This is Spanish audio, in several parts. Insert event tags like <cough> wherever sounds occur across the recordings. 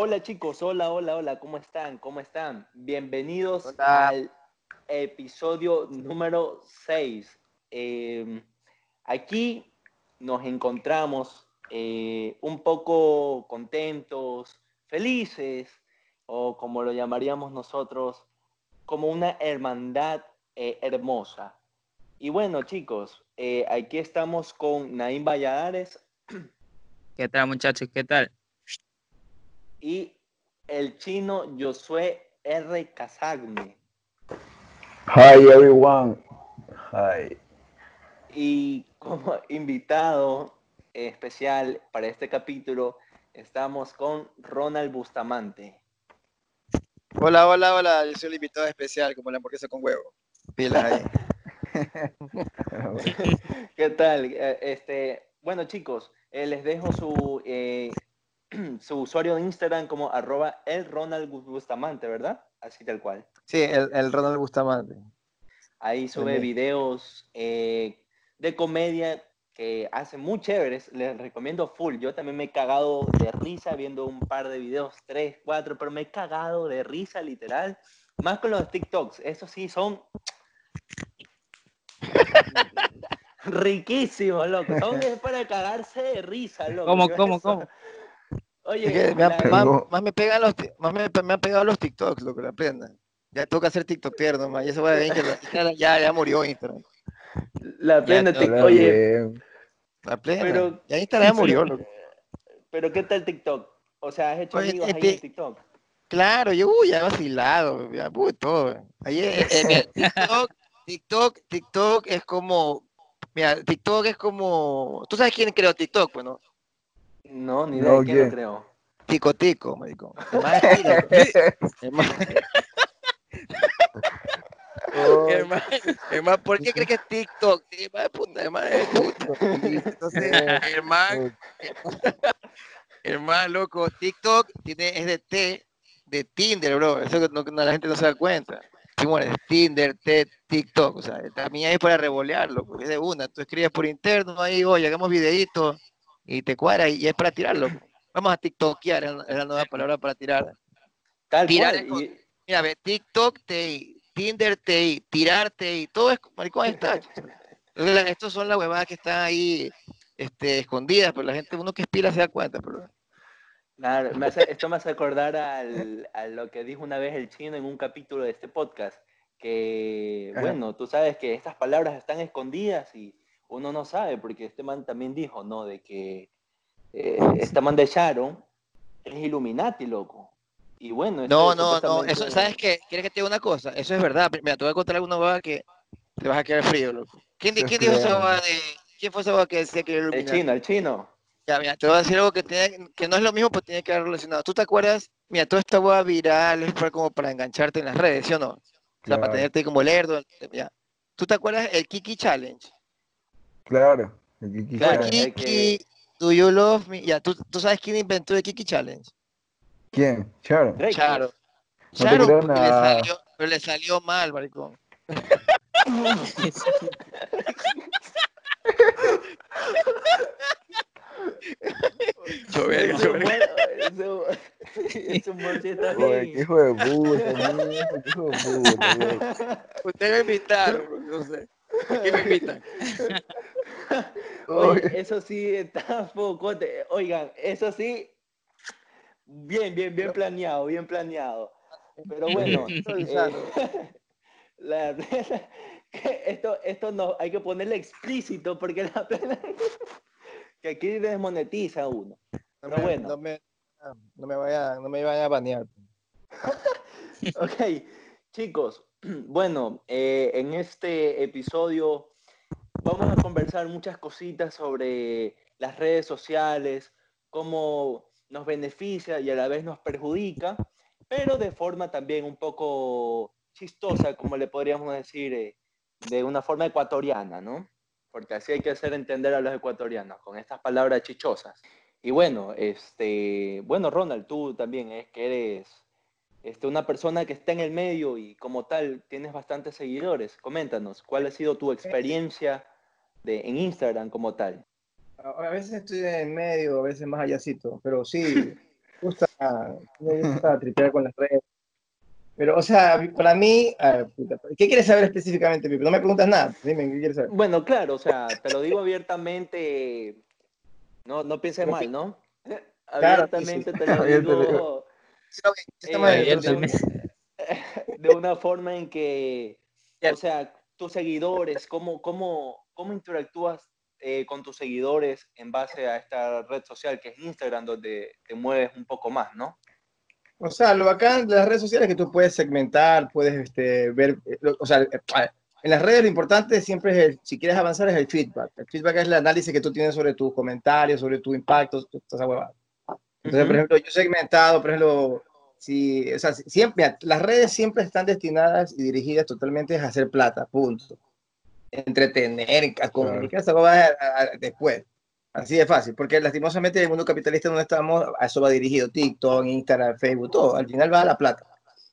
Hola chicos, hola, hola, hola, ¿cómo están? ¿Cómo están? Bienvenidos al episodio número 6. Em, aquí nos encontramos eh, un poco contentos, felices, o como lo llamaríamos nosotros, como una hermandad eh, hermosa. Y bueno, chicos, eh, aquí estamos con Naim Valladares. ¿Qué tal, muchachos? ¿Qué tal? Y el chino Josué R. Casagne. Hi, everyone. Hi. Y como <laughs> invitado especial para este capítulo, estamos con Ronald Bustamante. Hola, hola, hola. Yo soy el invitado especial, como la hamburguesa con huevo. Pilas ahí. <laughs> <laughs> ¿Qué tal? Eh, Este, bueno, chicos, eh, les dejo su, eh, <clears throat> su usuario de Instagram como arroba el Ronald Bustamante, ¿verdad? Así tal cual. Sí, el, el Ronald Bustamante. Ahí sube videos eh, de comedia que hace muy chéveres. Les recomiendo full. Yo también me he cagado de risa viendo un par de videos, tres, cuatro, pero me he cagado de risa literal. Más con los TikToks. Esos sí son <laughs> riquísimos, loco. Son <laughs> es para cagarse de risa, loco. ¿Cómo, Yo <laughs> cómo, eso- cómo? Oye, Es que me, han- la- Pero- más, no. más me pegan los, más me, me han pegado los TikToks, lo que la aprendan. Ya toca hacer TikToker nomás. Y eso va a ver que la- Instagram ya, ya murió Instagram. la plena Ya, Hola, Oye, bien. La plena. Pero- ya Instagram ya murió, loco. pero ¿qué tal TikTok? O sea, ¿has hecho Oye, amigos ahí en TikTok? Claro, yo uy, ya he vacilado, ya uy, todo. Ahí eh, eh, mira, TikTok, TikTok, TikTok es como, mira, TikTok es como, ¿tú sabes quién creó TikTok, pues no? Ni idea No, de quién lo ¿quién? creo. Tico Tico, marico. El más Oh, el más- ¿por qué crees que es TikTok? El más de puta, el más de puta. Entonces, <laughs> el más, el más loco, TikTok tiene, es de T, de Tinder, bro. Eso que no, no- la gente no se da cuenta. Sí, bueno, es Tinder, T, TikTok. O sea, también es para revolearlo, porque es de una. Tú escribes por interno ahí, oye, hagamos videitos y te cuadra y es para tirarlo. Vamos a TikTokear, es la- es nueva palabra para tirar. Tal Tirar cual. es y- Mira, ve, TikTok TI, Tinder TI, tirarte y todo es, maricón, ahí está. Estos son las huevadas que están ahí este, escondidas, pero la gente, uno que espira se da cuenta. Pero... Claro, me hace- esto me hace acordar al- a lo que dijo una vez el chino en un capítulo de este podcast, que bueno, tú sabes que estas palabras están escondidas y uno no sabe, porque este man también dijo, ¿no? De que eh, esta man de Sharon es Illuminati, loco. Y bueno, eso No, no, no, eso, ¿sabes qué? ¿Quieres que te diga una cosa? Eso es verdad. Mira, te voy a contar alguna huevada que te vas a quedar frío, loco. ¿Quién, quién dijo esa huevada de... ¿Quién fue esa huevada que decía que era El Illuminati? chino, el chino. Ya, mira, te voy a decir algo que, tiene, que no es lo mismo, pero tiene que ver relacionado. ¿Tú te acuerdas? Mira, toda esta hueá viral es para, como para engancharte en las redes, ¿sí o no? O sea, para Claro. tenerte como lerdo. ya. ¿Tú te acuerdas el Kiki Challenge? Claro. el Kiki Claro, Challenge. el que- Kiki, do you love me? Ya, ¿tú, tú sabes quién inventó el Kiki Challenge? ¿Quién? Drake, Charo. te Charo, porque le salió, pero le salió mal, maricón. Humor sí está Oye, qué hijo de puta, qué hijo de puta. Ustedes me invitaron, no sé. Eso sí está <laughs> focote. Oigan, eso sí, bien, bien, bien planeado, bien planeado. Pero bueno, <laughs> eh, <laughs> la- que esto, esto no, hay que ponerle explícito porque la pena que aquí desmonetiza a uno. No Pero me, bueno. no me, no me vaya, no me vayan a banear. Ok, chicos, <clears throat> bueno, eh, en este episodio vamos a conversar muchas cositas sobre las redes sociales, cómo nos beneficia y a la vez nos perjudica, pero de forma también un poco chistosa, como le podríamos decir, eh, de una forma ecuatoriana, ¿no? Porque así hay que hacer entender a los ecuatorianos, con estas palabras chichosas. Y bueno, este, bueno, Ronald, tú también es que eres este, una persona que está en el medio y como tal tienes bastantes seguidores. Coméntanos, ¿cuál ha sido tu experiencia de, en Instagram como tal? A a veces estoy en medio, a veces más allácito, pero sí, <laughs> justa- ah, me gusta tripear con las redes. Pero, o sea, para mí, ¿qué quieres saber específicamente, Pipe? No me preguntas nada. Dime, ¿qué quieres saber? Bueno, claro, o sea, te lo digo abiertamente, no, no pienses mal, ¿no? <laughs> Claro, sí, sí. Abiertamente te <laughs> lo Abiertamente. digo eh, <laughs> de, una forma en que, o sea, tus seguidores, ¿cómo, cómo, cómo interactúas eh, con tus seguidores en base a esta red social que es Instagram, donde te mueves un poco más, ¿no? O sea, lo bacán de las redes sociales es que tú puedes segmentar, puedes este, ver, eh, lo- o sea, eh, en las redes lo importante siempre es, el, si quieres avanzar, es el feedback. El feedback es el análisis que tú tienes sobre tus comentarios, sobre tu impacto, toda esa huevada. Entonces, por ejemplo, yo segmentado, por ejemplo, si, o sea, si- siempre, las redes siempre están destinadas y dirigidas totalmente a hacer plata, punto. Entretener, a comunicar, esa huevada a- a- después. Así de fácil, porque lastimosamente en el mundo capitalista donde estamos, a eso va dirigido TikTok, Instagram, Facebook, todo. Al final va a la plata.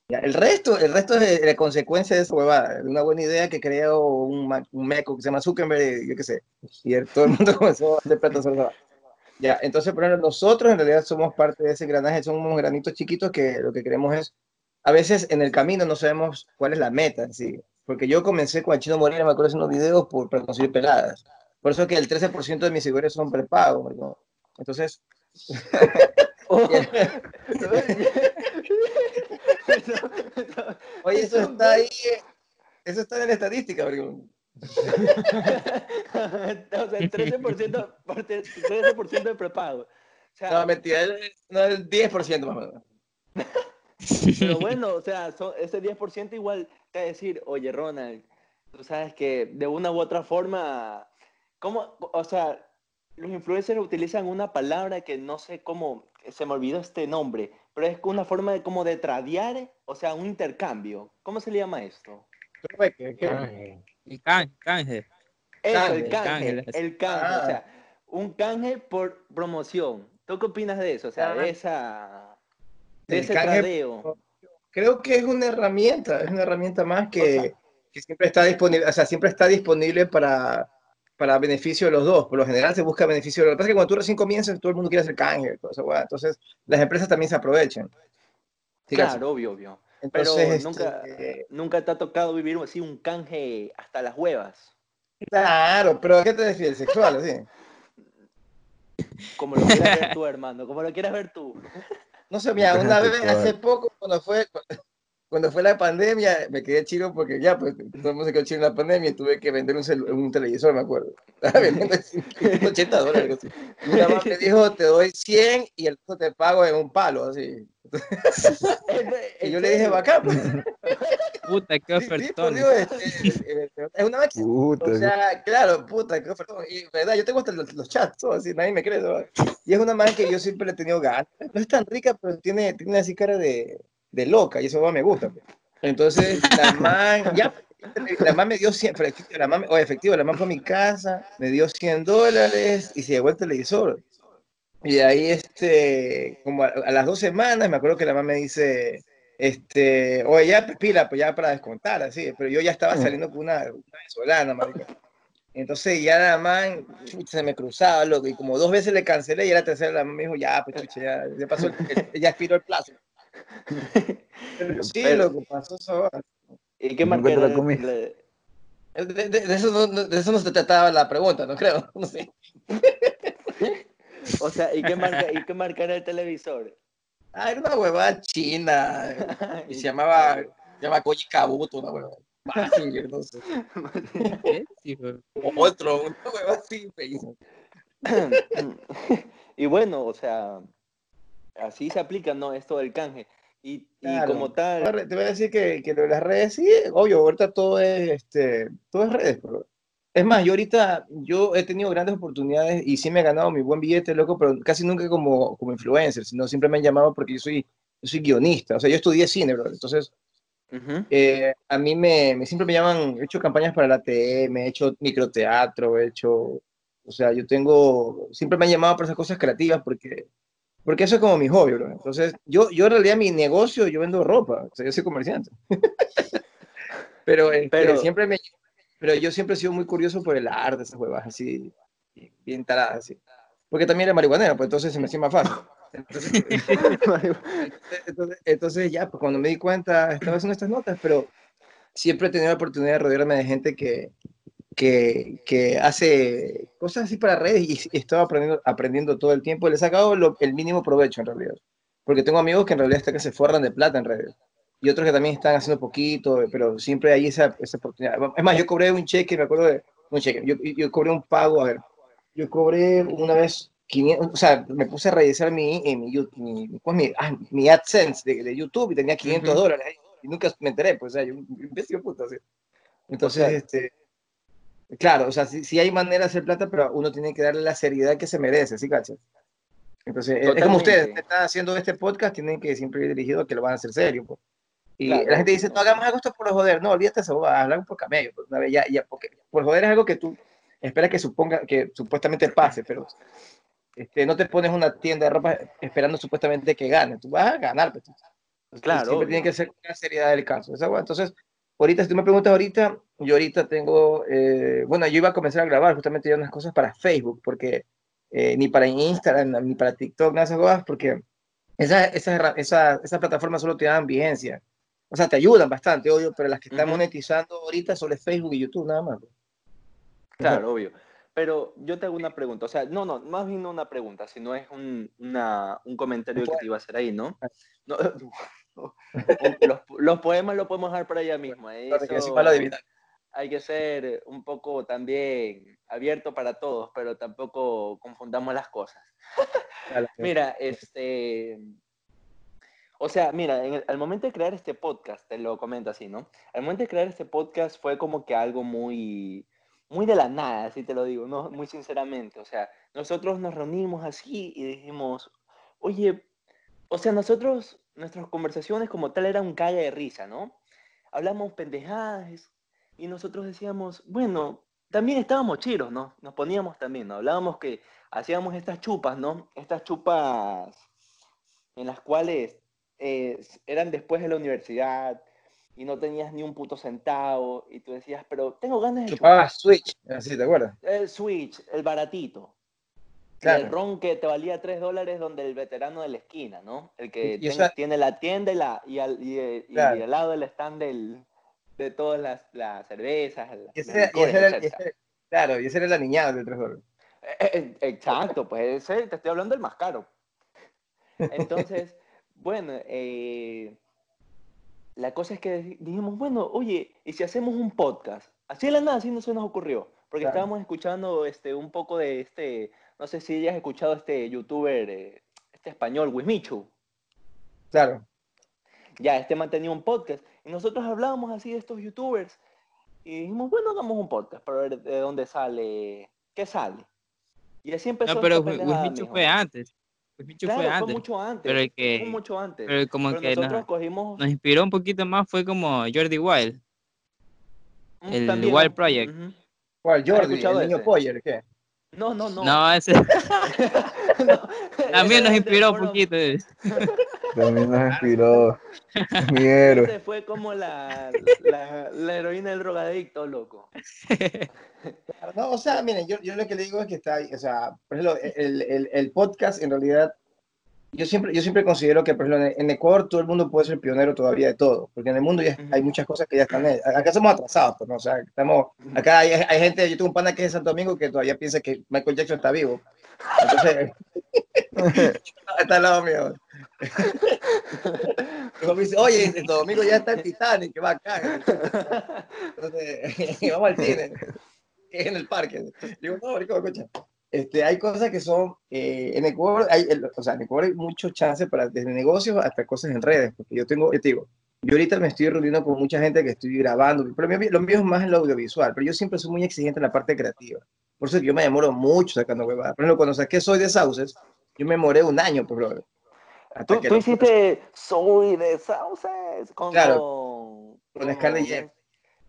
Ya, el resto, el resto es la consecuencia de esa huevada, de una buena idea que creó un, un meco que se llama Zuckerberg, yo qué sé, y el- todo el mundo <laughs> comenzó a hacer plata. Ya, entonces, por ejemplo, nosotros en realidad somos parte de ese engranaje, somos unos granitos chiquitos que lo que queremos es, a veces en el camino no sabemos cuál es la meta, sí. Porque yo comencé con el Chino Moreno, me acuerdo haciendo videos por, para conseguir peladas. Por eso que el 13% de mis seguidores son prepagos, marico. Entonces, <laughs> Oh. <laughs> oye, eso está ahí, eh, eso está en la estadística, marico. <laughs> o sea, el 13%, por- 13 de prepago. O sea, No, mentira, el, no, el 10% más o menos. Pero bueno, o sea, so- ese 10% igual te va a decir, oye, Ronald, tú sabes que de una u otra forma, ¿cómo? O sea, los influencers utilizan una palabra que no sé cómo, se me olvidó este nombre, pero es una forma de como de tradear, o sea, un intercambio. ¿Cómo se le llama esto? ¿Qué- qué- Ah, Y can- canje. Eso, Canje, el canje, canje, el canje, Ah. o sea, un canje por promoción. ¿Tú qué opinas de eso? O sea, Ah. de esa, de El ese canje tradeo. Creo que es una herramienta, es una herramienta más que, que siempre está disponible, o sea, siempre está disponible para, para beneficio de los dos. Por lo general se busca beneficio de los Lo que pasa es que cuando tú recién comienzas, todo el mundo quiere hacer canje, hueá. entonces las empresas también se aprovechan. Sí. Claro, obvio, obvio. Entonces, Pero este, nunca, nunca te ha tocado vivir así un canje hasta las huevas. Claro, pero ¿a qué te refieres? ¿Sexual? Sí. Como lo quieras ver <laughs> tú, hermano. Como lo quieras ver tú. No sé, mira, una vez hace poco, cuando fue, <laughs> cuando fue la pandemia, me quedé chido porque ya, pues, todo el mundo se quedó chido en la pandemia y tuve que vender un, un televisor, me acuerdo. <laughs> Estaba vendiendo así, 80 dólares. así. Y una mamá me dijo, te doy 100 y el resto te pago en un palo, así. <laughs> Y yo le dije, bacán, pues. <laughs> Puta, qué Sí, sí, por ofertón. Dios, este, es una máquina. Puta, O sea, claro, puta, qué ofertón. Y verdad, yo tengo hasta los, los chats, todo así, nadie me cree. ¿no? Y es una man que yo siempre le he tenido ganas. No es tan rica, pero tiene, tiene así cara de, de loca y eso va, me gusta. pues. Entonces, la man, ya, la man me dio 100, pero efectivo, la man, o efectivo, la man fue a mi casa, me dio 100 dólares y se llevó el televisor. Y de ahí, este, como a, a las dos semanas, me acuerdo que la mamá me dice, este, oye, ya, pues, pila, pues ya para descontar, así, pero yo ya estaba saliendo con una, una venezolana, marica. Entonces ya la man, chucha, se me cruzaba, loco, y como dos veces le cancelé, y la tercera la man me dijo, ya, pues chucha, ya, ya pasó, el- <laughs> ya expiró el plazo. Pero sí, loco, pasó eso. ¿Y qué marca la De, de- de eso no, no- de eso no se trataba la pregunta, no creo, <laughs> no sé. O sea, ¿y qué marca, ¿y qué marca era el televisor? Ah, era una huevada china, <laughs> y se llamaba, se llama Koji Kabuto, una huevada. Mazinger, no sé. <laughs> Otro, una huevada así, y bueno, o sea, así se aplica, ¿no? Esto del canje. Y, y como tal, te voy a decir que, que lo de las redes, sí, obvio, ahorita todo es, este, todo es redes, pero... Es más, yo ahorita, yo he tenido grandes oportunidades y sí me he ganado mi buen billete, loco, pero casi nunca como, como influencer, sino siempre me han llamado porque yo soy, yo soy guionista, o sea, yo estudié cine, bro, entonces eh, a mí me, me- siempre me llaman, he hecho campañas para la TM, he hecho microteatro, he hecho, o sea, yo tengo, siempre me han llamado para esas cosas creativas porque, porque eso es como mi hobby, bro. Entonces, yo, yo en realidad mi negocio, yo vendo ropa, o sea, yo soy comerciante. <laughs> pero, este, Pero- siempre me, pero yo siempre he sido muy curioso por el arte, esas huevas así, bien taradas, así. Porque también era marihuanero, pues entonces se me hacía más fácil. Entonces, <laughs> entonces, entonces ya, pues cuando me di cuenta, estaba haciendo estas notas, pero siempre he tenido la oportunidad de rodearme de gente que, que, que hace cosas así para redes y, y estaba aprendiendo, aprendiendo todo el tiempo. Le he sacado lo- el mínimo provecho en realidad. Porque tengo amigos que en realidad hasta que se forran de plata en redes. Y otros que también están haciendo poquito, pero siempre hay esa, esa oportunidad. Es más, yo cobré un cheque, me acuerdo de un cheque. Yo, yo cobré un pago, a ver, yo cobré una vez 500, o sea, me puse a revisar mi, eh, mi, mi, pues, mi, ah, mi AdSense de, de YouTube y tenía 500 Ujú. dólares ahí, y nunca me enteré, pues, o sea, yo, un puto, así. Entonces, sea, este, claro, o sea, sí, sí hay manera de hacer plata, pero uno tiene que darle la seriedad que se merece, ¿sí, cachas? Entonces, es- es como ustedes, Totalmente. están haciendo este podcast, tienen que siempre ir dirigido a que lo van a hacer serio, pues. Y Claro, la gente dice, no. hagamos algo esto por joder, no, olvídate eso, un poco camello, pues, una vez ya, ya, porque por joder es algo que tú esperas que suponga, que supuestamente pase, pero este, no te pones una tienda de ropa esperando supuestamente que gane, tú vas a ganar, pues. Entonces, Claro, Siempre tiene obvio. que ser la seriedad del caso. Entonces, ahorita, si tú me preguntas ahorita, yo ahorita tengo, eh, bueno, yo iba a comenzar a grabar justamente ya unas cosas para Facebook, porque eh, ni para Instagram, ni para TikTok, nada de esas cosas, porque esas esa, esa, esa, plataformas solo te dan vigencia. O sea, te ayudan bastante, obvio, pero las que están Ujú. monetizando ahorita son de Facebook y YouTube, nada más. pues. Claro, obvio. Pero yo te hago una pregunta, o sea, no, no, más bien no una pregunta, sino es un, una, un comentario que te iba a hacer ahí, ¿no? No, <laughs> los, los poemas los podemos dejar para allá mismo. ¿eh? Eso hay que ser un poco también abierto para todos, pero tampoco confundamos las cosas. <laughs> Mira, este. O sea, mira, al momento de crear este podcast, te lo comento así, ¿no? Al momento de crear este podcast fue como que algo muy, muy de la nada, así te lo digo, ¿no? Muy sinceramente. O sea, nosotros nos reunimos así y dijimos, oye, o sea, nosotros, nuestras conversaciones como tal eran un calle de risa, ¿no? Hablamos pendejadas y nosotros decíamos, bueno, también estábamos chiros, ¿no? Nos poníamos también, ¿no? Hablábamos que hacíamos estas chupas, ¿no? Estas chupas en las cuales eh, eran después de la universidad y no tenías ni un puto centavo y tú decías, pero tengo ganas de chupar Chupaba Switch, así, ¿te acuerdas? el Switch, el baratito. Y Claro. el ron que te valía 3 dólares donde el veterano de la esquina, ¿no? El que Y- y ten- esa- tiene la tienda y, la, y, al, y, eh, y Claro. al lado del stand del, de todas las, las cervezas, Y ese era- y licores, ese era- y ese- claro, y ese era el aniñado de 3 dólares. Eh, eh, Exacto, pues ese, te estoy hablando del más caro. Entonces, bueno, eh, la cosa es que di- dijimos, bueno, oye, ¿y si hacemos un podcast? Así de la nada, así no se nos ocurrió. Porque Claro. estábamos escuchando este, un poco de este, no sé si ya has escuchado este youtuber, eh, este español, Wismichu. Claro. Ya, este man tenía un podcast. Y nosotros hablábamos así de estos youtubers. Y dijimos, bueno, hagamos un podcast para ver de dónde sale, qué sale. Y así empezó No, pero Wismichu fue antes. Wismichu Claro, fue fue, antes. mucho antes. pero el fue que, mucho antes. pero como Pero que nosotros nos, cogimos nos inspiró un poquito más fue como Jordi Wild. mm, el también, Wild Project. ¿Cuál? Jordi, el niño? Poyer, ¿qué? No, no, no. No, ese <laughs> <laughs> No, también nos inspiró un poquito. <laughs> También nos inspiró. Es mi héroe. Ese fue como la, la, la heroína del drogadicto, loco. No, o sea, miren, yo, yo lo que le digo es que está, ahí, o sea, por ejemplo, el, el, el podcast en realidad, yo siempre, yo siempre considero que, por ejemplo, en, Ecuador todo el mundo puede ser pionero todavía de todo, porque en el mundo ya hay muchas cosas que ya están, acá somos atrasados, pues, ¿no? o sea, estamos, acá hay, hay gente, yo tengo un pana que es de Santo Domingo que todavía piensa que Michael Jackson está vivo, entonces, <laughs> está al lado mío. Luego me dice, oye, en Santo Domingo ya está el Titanic, que va acá. Entonces, <laughs> vamos al cine, en el parque. Digo, no, marico, escucha. Este, hay cosas que son, eh, en Ecuador, hay, el- o sea, en Ecuador hay mucho chance para desde negocios hasta cosas en redes, porque yo tengo, yo te digo, yo ahorita me estoy reuniendo con mucha gente que estoy grabando, pero lo mío, lo mío es más en lo audiovisual, pero yo siempre soy muy exigente en la parte creativa. Por eso que yo me demoro mucho sacando huevadas. Por ejemplo, cuando saqué Soy de Sauces, yo me demoré un año, pues, brother. Hasta Tú, tú hiciste Soy de Sauces con, Claro, con, con Scarlett.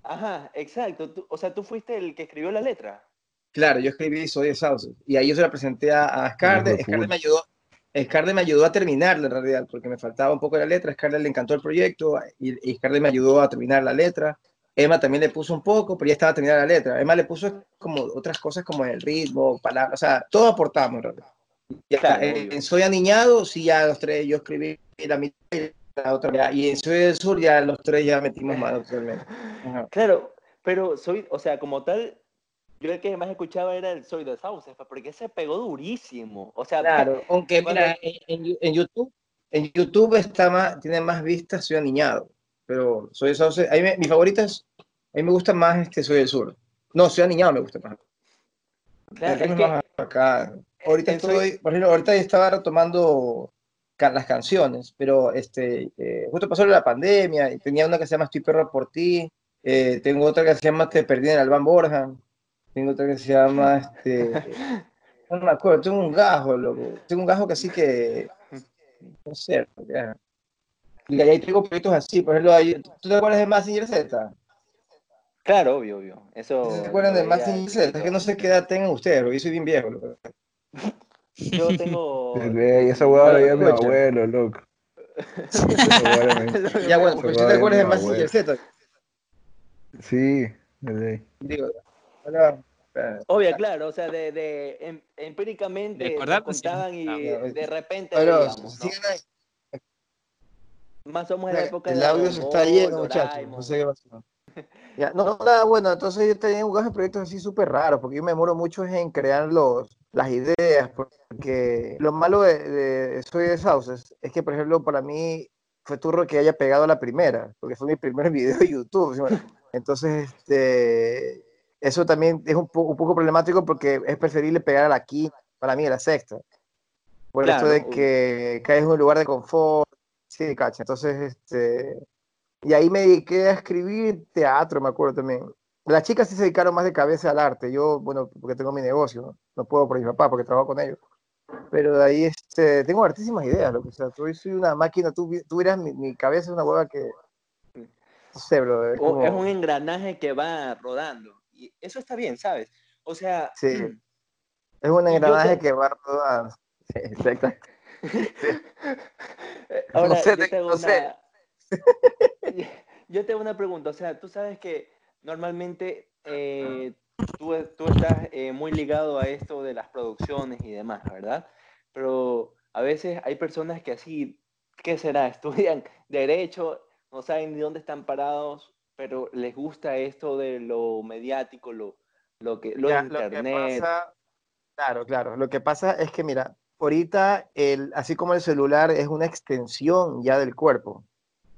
Ajá, exacto. Tú- o sea, tú fuiste el que escribió la letra. Claro, yo escribí Soy de Sauces. Y ahí yo se la presenté a, a Scarlett. Me ayudó. Scarlett me ayudó a terminarla en realidad, porque me faltaba un poco de la letra. Scarlett le encantó el proyecto y, y Scarlett me ayudó a terminar la letra. Emma también le puso un poco, pero ya estaba terminada la letra. Emma le puso como otras cosas como el ritmo, palabras, o sea, todo aportamos en realidad. Ya, Claro, en, en Soy Aniñado, sí, ya los tres, yo escribí la mitad y la otra. ya, y en Soy del Sur, ya los tres ya metimos mano totalmente. Claro, pero soy, o sea, como tal, yo el que más escuchaba era el Soy de Sauces, pa, porque se pegó durísimo. O sea, Claro, aunque Cuando- mira, en, en YouTube, en YouTube está más, tiene más vistas Soy Aniñado, pero Soy del Sauce, a mí me- mi favorita es, a mí me gusta más este Soy del Sur. No, Soy Aniñado me gusta más. claro, es que- más acá. Ahorita en Soy- estoy, por ejemplo, ahorita estaba retomando ca- las canciones, pero este, eh, justo pasó la pandemia y tenía una que se llama Estoy perro por ti, eh, tengo otra que se llama Te perdí en Albán Borja, tengo otra que se llama, <laughs> este, no me acuerdo, tengo un gajo, loco, tengo un gajo que así que, no sé, ya. y ahí tengo proyectos así, por ejemplo, ahí- ¿tú te acuerdas de Massinger Z? claro, obvio, obvio. Eso. ¿Te acuerdan de Massinger Z? Es que no sé qué edad tengan ustedes, porque yo soy bien viejo, loco. Yo tengo. <laughs> Ey, esa hueá la veía mi abuelo, loco. <laughs> Ya bueno, pues tú te acuerdas de Massinger. Z, Sí, de ley. digo, eh, Obvio, claro, o sea, de, de em- empíricamente De nos acordarte, sí. contaban y Ah, de repente pero veíamos, ¿no? ahí. Más somos en la época el de audio se está lleno, muchachos. No sé qué pasó. <laughs> Ya, no, nada, bueno, entonces yo tenía un gajo de proyectos así súper raros, porque yo me demoro mucho en crear los, las ideas, porque lo malo de, de Soy de Sauces es que, por ejemplo, para mí fue turro que haya pegado a la primera, porque fue mi primer <laughs> video de YouTube. ¿sí? Entonces, este, eso también es un, po- un poco problemático porque es preferible pegar a la quinta, para mí a la sexta. Por Claro, esto de obvio. que caes en un lugar de confort, sí, cacha. Entonces, este, y ahí me dediqué a escribir teatro, me acuerdo también. Las chicas sí se dedicaron más de cabeza al arte. Yo, bueno, porque tengo mi negocio, no, No puedo por mi papá porque trabajo con ellos. Pero de ahí este, tengo hartísimas ideas, lo que sea. Tú, soy una máquina, tú, tú verás mi, mi cabeza es una hueva que. No sé, bro. Es, O- es como- un engranaje que va rodando. Y eso está bien, ¿sabes? O sea, Sí. es un yo engranaje te- que va rodando. Sí, exacto. <laughs> ahora sé, yo te- te hago no sé. una... <laughs> yo te hago una pregunta. O sea, tú sabes que normalmente eh, tú, tú estás eh, muy ligado a esto de las producciones y demás, ¿verdad? Pero a veces hay personas que así, ¿qué será? <laughs> Estudian derecho, no saben ni dónde están parados, pero les gusta esto de lo mediático, lo, lo que lo Ya, de lo que internet. pasa- claro, claro. Lo que pasa es que, mira, ahorita, el, así como el celular es una extensión ya del cuerpo,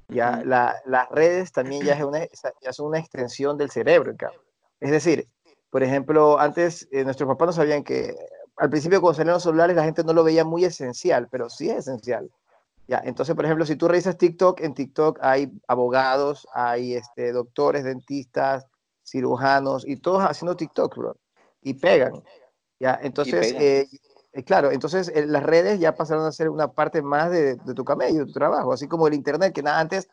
ya la- las redes también ya, es una, ya son una extensión del cerebro. cabrón. Es decir, por ejemplo, antes eh, nuestros papás no sabían que al principio cuando salieron los celulares la gente no lo veía muy esencial, pero sí es esencial. Ya, entonces, por ejemplo, si tú revisas TikTok, en TikTok hay abogados, hay este, doctores, dentistas, cirujanos y todos haciendo TikTok, bro. Y pegan. Ya, entonces, eh, eh, claro, entonces eh, las redes ya pasaron a ser una parte más de, de tu camello, de tu trabajo, así como el internet, que nada antes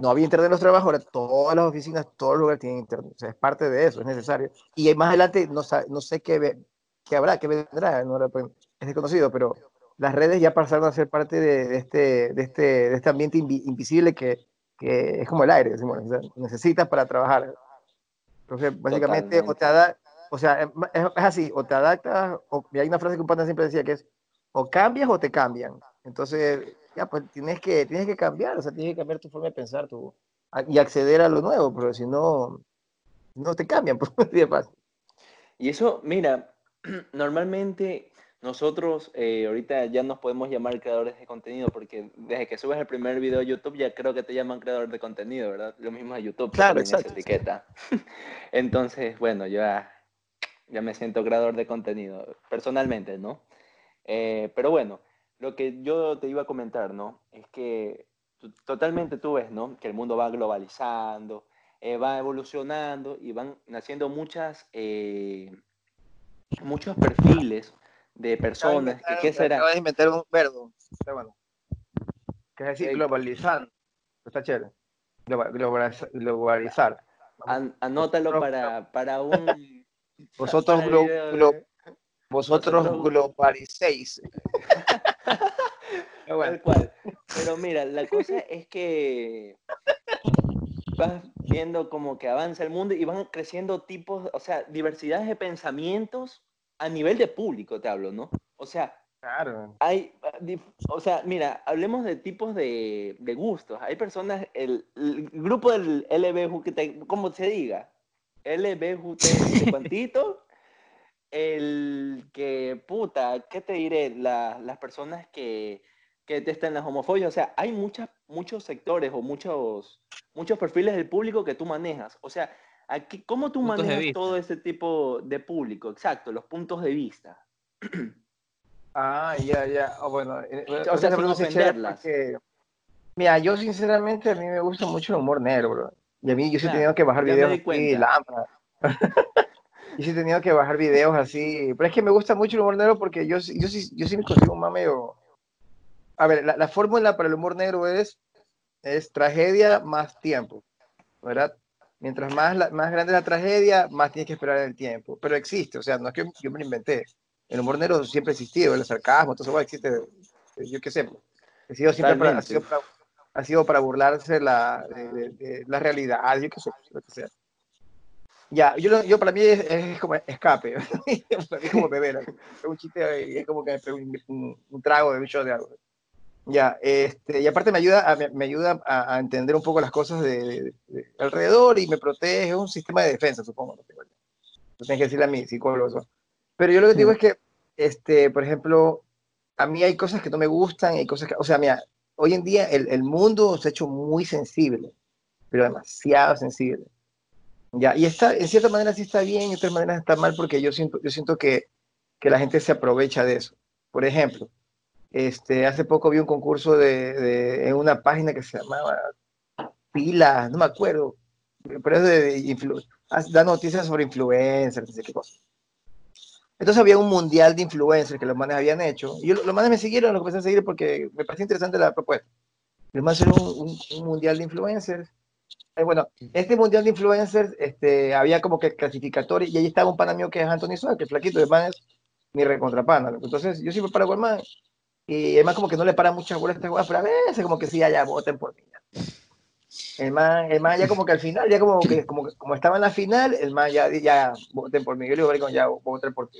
no había internet en los trabajos, ahora todas las oficinas, todos los lugares tienen internet. O sea, es parte de eso, es necesario. Y más adelante, no, no sé qué, qué habrá, qué vendrá, no, pues, es desconocido, pero las redes ya pasaron a ser parte de, de este, de, este, de este ambiente invi- invisible que, que es como el aire, decimos, o sea, necesitas para trabajar. Entonces, básicamente, o te o sea, es, es así, o te adaptas, o, y hay una frase que un pata siempre decía que es, o cambias o te cambian. Entonces, ya, pues tienes que, tienes que cambiar, o sea, tienes que cambiar tu forma de pensar tu, y acceder a lo nuevo, pero si no, no te cambian, <laughs> pues, de fácil. Y eso, mira, <clears throat> normalmente nosotros eh, ahorita ya nos podemos llamar creadores de contenido porque desde que subes el primer video a YouTube ya creo que te llaman creador de contenido, ¿verdad? Lo mismo de YouTube, Claro, ponen esa exacto. etiqueta. <laughs> Entonces, bueno, yo ya, ya me siento creador de contenido, personalmente, ¿no? Eh, pero bueno, lo que yo te iba a comentar, ¿no? Es que totalmente tú ves, ¿no? Que el mundo va globalizando, eh, va evolucionando y van naciendo muchas, muchos perfiles de personas que, ¿qué será? Acabas de inventar un verbo, pero bueno. Que es decir, Eh, globalizando. Está chévere. Globa- globaliza- globalizar. An- anótalo para, para un... <laughs> Vosotros, <laughs> glo- glo- vosotros Nosotros- globalicéis. <laughs> Tal cual. Pero mira, la cosa es que vas viendo como que avanza el mundo y van creciendo tipos, o sea, diversidades de pensamientos a nivel de público, te hablo, ¿no? O sea, Claro. Hay, o sea, mira, hablemos de tipos de, de gustos. Hay personas, el, el grupo del LBJT, como se diga, LBJT <laughs> cuantito, el que, puta, ¿qué te diré? La- las personas que, que detestan las homofobias, o sea, hay muchas, muchos sectores o muchos, muchos perfiles del público que tú manejas. O sea, aquí, ¿cómo tú Puntos manejas todo ese tipo de público? Exacto, los puntos de vista. <clears throat> Ah, ya, ya. Ah, bueno, eh, bueno, O sea, sin ofenderlas. porque- Mira, yo sinceramente a mí me gusta mucho el humor negro, bro. Y a mí yo sí he Claro, tenido que bajar videos así, lámpara. <laughs> Yo sí he tenido que bajar videos así. Pero es que me gusta mucho el humor negro porque yo, sí- yo, sí, yo sí me consigo un más medio... A ver, la, la fórmula para el humor negro es, es tragedia más tiempo, ¿verdad? Mientras más, la- más grande la tragedia, más tienes que esperar el tiempo. Pero existe, o sea, no es que yo me lo inventé. El humor negro siempre ha existido, el sarcasmo, todo eso existe, eh, yo qué sé. Ha sido siempre para, ha sido para, ha sido para burlarse la, de, de- de la realidad, yo qué sé, lo que sea. Ya, yo, yo para mí es, es como escape, <laughs> para mí es como beber, es un chiste y es como que un, un- un trago de un shot de algo. Ya, este, y aparte me ayuda, a, me, ayuda a, a entender un poco las cosas de, de- de alrededor y me protege, es un sistema de defensa, supongo. No tengo que decirle a mi psicólogo. eso. Pero yo lo que digo es que, este, por ejemplo, a mí hay cosas que no me gustan, hay cosas que, o sea, mira, hoy en día el, el mundo se ha hecho muy sensible, pero demasiado sensible. Ya, y está, en cierta manera sí está bien, en otras maneras está mal porque yo siento, yo siento que, que la gente se aprovecha de eso. Por ejemplo, este, hace poco vi un concurso de, de- en una página que se llamaba Pila, no me acuerdo, pero es de, de da noticias sobre influencers. Entonces había un mundial de influencers que los manes habían hecho. Y yo, los manes me siguieron, los comencé a seguir porque me pareció interesante la propuesta. Los manes hicieron un, un- un mundial de influencers. Eh, bueno, este mundial de influencers este, había como que clasificatorio y ahí estaba un pana mío que es Anthony Suárez, que es flaquito, el man es mi recontrapana. Entonces yo siempre paro con el man y el man como que no le para muchas bolas a estas weas, pero a veces como que sí, ya voten por mí. El man, el man ya como que al final, ya como que como, como estaba en la final, el man ya, ya voten por mí. Yo le digo, "Maricón, ya votar por ti.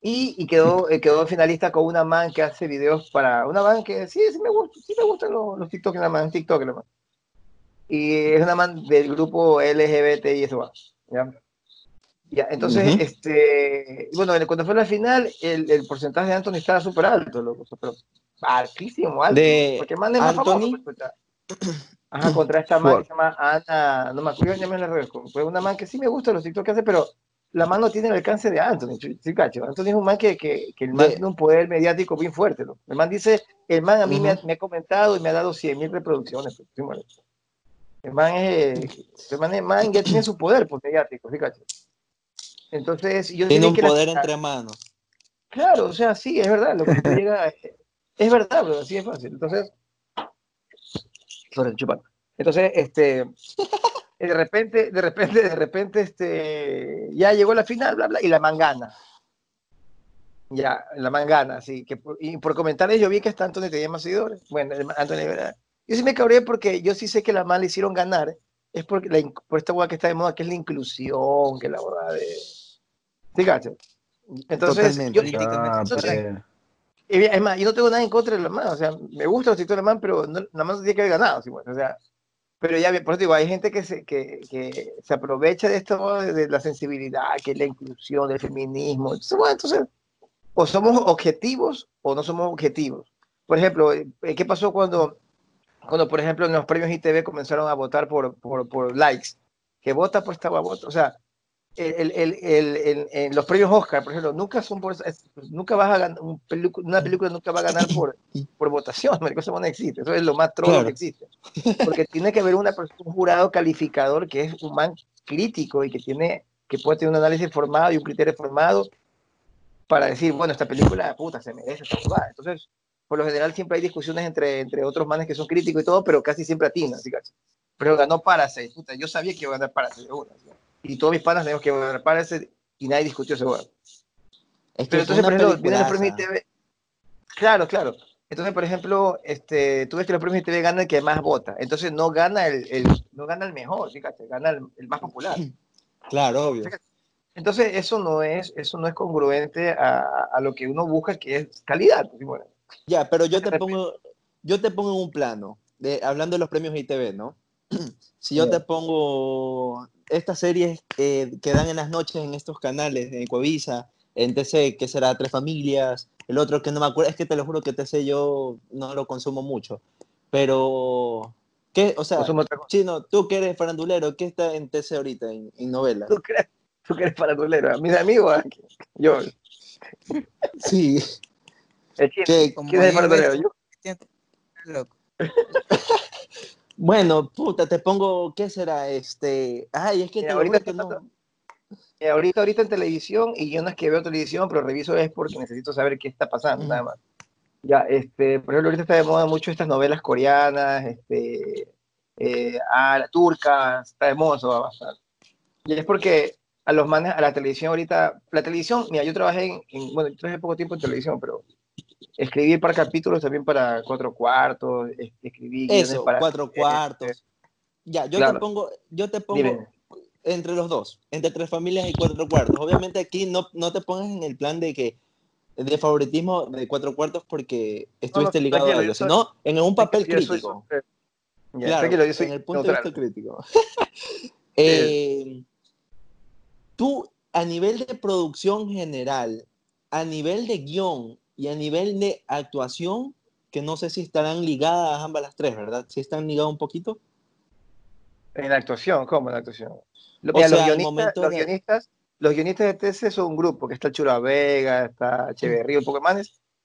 Y, y quedó, eh, quedó finalista con una man que hace videos para una man que sí, sí me gusta, sí me gustan los, los TikTok, la man, TikTok, la man. Y es una man del grupo LGBT y eso va. ¿ya? Ya, entonces, Ujú. este, bueno, cuando fue la final, el, el porcentaje de Anthony estaba súper alto, loco, pero altísimo, alto. De porque el man es más famoso, Anthony. pues, puta. Ajá, contra esta man que se llama Ana, no me acuerdo ya me la recuerdo. Fue una man que sí me gusta los TikTok que hace, pero la man no tiene el alcance de Anthony, sí, cacho. Anthony es un man que, que, que el man De- tiene un poder mediático bien fuerte. ¿no? El man dice, el man a mí me, ha, me ha comentado y me ha dado 100 mil reproducciones. pues. El man, es, el man, es- man ya tiene su poder pues, mediático, sí, cacho. Entonces, yo Tiene un que poder entre manos. Claro, o sea, sí, es verdad, lo que tú llega, es verdad, pero así es fácil. Entonces, sobre el chupar. Entonces, este, de repente, de repente, de repente, este, ya llegó la final, bla, bla, y la mangana. Ya, la mangana, sí, que y por comentarios yo vi que hasta Anthony tenía más seguidores. Bueno, Anthony, ¿verdad? Yo sí me cabré porque yo sí sé que la man le hicieron ganar, es porque la, por esta hueá que está de moda, que es la inclusión, que la hueá de... ¿Sí, cacho? Entonces, yo, Ah, entonces, es más, yo no tengo nada en contra de la man, o sea, me gusta los TikTok de la man, pero no, nada más tiene que haber ganado, sí, bueno, o sea, pero ya, por eso digo, hay gente que se, que, que se aprovecha de esto, de, de la sensibilidad, que es la inclusión, del feminismo, entonces, bueno, entonces, o somos objetivos o no somos objetivos. Por ejemplo, eh, ¿qué pasó cuando, cuando por ejemplo, en los premios ITV comenzaron a votar por, por, por likes? Que vota por esta vota, o sea, el, el, el, el- los premios Oscar, por ejemplo, nunca son por, nunca vas a ganar, una película nunca va a ganar por, por votación, <laughs> eso no existe, eso es lo más trolo Claro. que existe. Porque tiene que haber una un jurado calificador que es un man crítico y que tiene, que puede tener un análisis formado y un criterio formado para decir, bueno, esta película, puta, se merece esta jugada. Entonces, por lo general siempre hay discusiones entre, entre otros manes que son críticos y todo, pero casi siempre atinan, ¿sí? Pero ganó Parasite, puta, yo sabía que iba a ganar una, ¿sí? Y todos mis panas tenemos que ganar Parasite y nadie discutió ese juego. Es que Pero entonces, por ejemplo, vienen los premios. ITV. Claro, claro. Entonces, por ejemplo, este, tú ves que los premios ITV gana el que más vota. Entonces no gana el, el- no gana el mejor, fíjate, gana el, el más popular. <clears throat> Claro, obvio. Entonces, eso no es, eso no es congruente a, a lo que uno busca, que es calidad. pues, bueno, Ya, pero yo te pongo, yo te pongo en un plano, de, hablando de los premios ITV, ¿no? <clears throat> Si yo te pongo estas series eh, que dan en las noches en estos canales, en Ecuavisa, en TC, que será Tres Familias, el otro que no me acuerdo, es que te lo juro que TC yo no lo consumo mucho, pero, ¿qué? O sea. Chino, tú que eres farandulero, ¿qué está en TC ahorita, en, en novela? ¿Tú crees, tú que eres farandulero? Mis amigos, ah, yo, Sí, el Como ¿quién es el Yo. loco. bueno, puta, te pongo, ¿qué será? Este, ay, es que Mira, te ahorita que no. Ahorita, ahorita en televisión, y yo no es que veo televisión, pero reviso es porque necesito saber qué está pasando, Ujú. nada más. Ya, este, por ejemplo, ahorita está de moda mucho estas novelas coreanas, este, eh, ah, la turca, está de moda eso va bastante. Y es porque a los manes, a la televisión ahorita, la televisión, mira, yo trabajé en, en- bueno, yo trabajé poco tiempo en televisión, pero escribí para capítulos también para cuatro cuartos, es- escribí Eso, para cuatro este, cuartos. Ya, yo te pongo, yo te pongo Dime. entre los dos, entre tres familias y cuatro cuartos. Obviamente aquí no, no te pongas en el plan de que de favoritismo de cuatro cuartos porque estuviste ligado tranquilo, a algo, sino en un papel soy crítico. Ya, Claro, yo soy en el punto de neutral. vista crítico. <laughs> <laughs> Eh, tú, a nivel de producción general, a nivel de guion y a nivel de actuación, que no sé si estarán ligadas ambas las tres, ¿verdad? Si están ligadas un poquito. En la actuación, ¿cómo en la actuación? Lo- O los, sea, al guionistas, los, de- guionistas, los guionistas de TC son un grupo, que está el Chura Vega, está Echeverría, un poco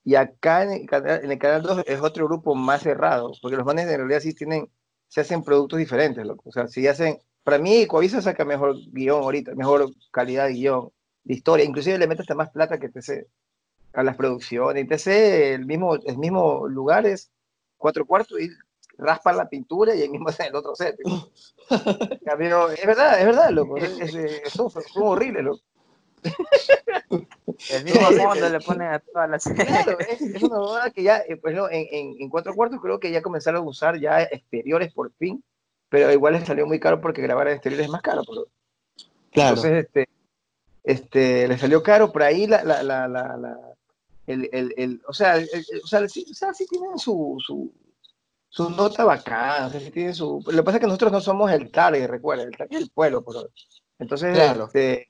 y acá en el, canal, en el canal 2 es otro grupo más cerrado, porque los manes en realidad sí tienen, se hacen productos diferentes, loco. O sea, si hacen, para mí Coavisa saca mejor guion ahorita, mejor calidad de guion, de historia, inclusive le mete hasta más plata que TC a las producciones. Y TC, el mismo, el mismo lugar es cuatro cuartos y raspa la pintura y ahí mismo <laughs> hacen el otro set. En cambio, es verdad, es verdad, loco. Es, es, es- son, son horribles, loco. El mismo <laughs> fondo le ponen a todas las. Claro, es, es una boda que ya, eh, pues, no, en, en, en cuatro cuartos creo que ya comenzaron a usar ya exteriores por fin, pero igual les salió muy caro porque grabar en exteriores es más caro. pero- Claro. Entonces, este, este, le salió caro, por ahí la, la, la, la, la- el, el, el- o sea, o sea, sí, o sea, sí tienen su, su, su nota bacana, o sea, sí tienen su, lo que pasa es que nosotros no somos el target, recuerda, el target es el pueblo, pero, entonces, Claro. este,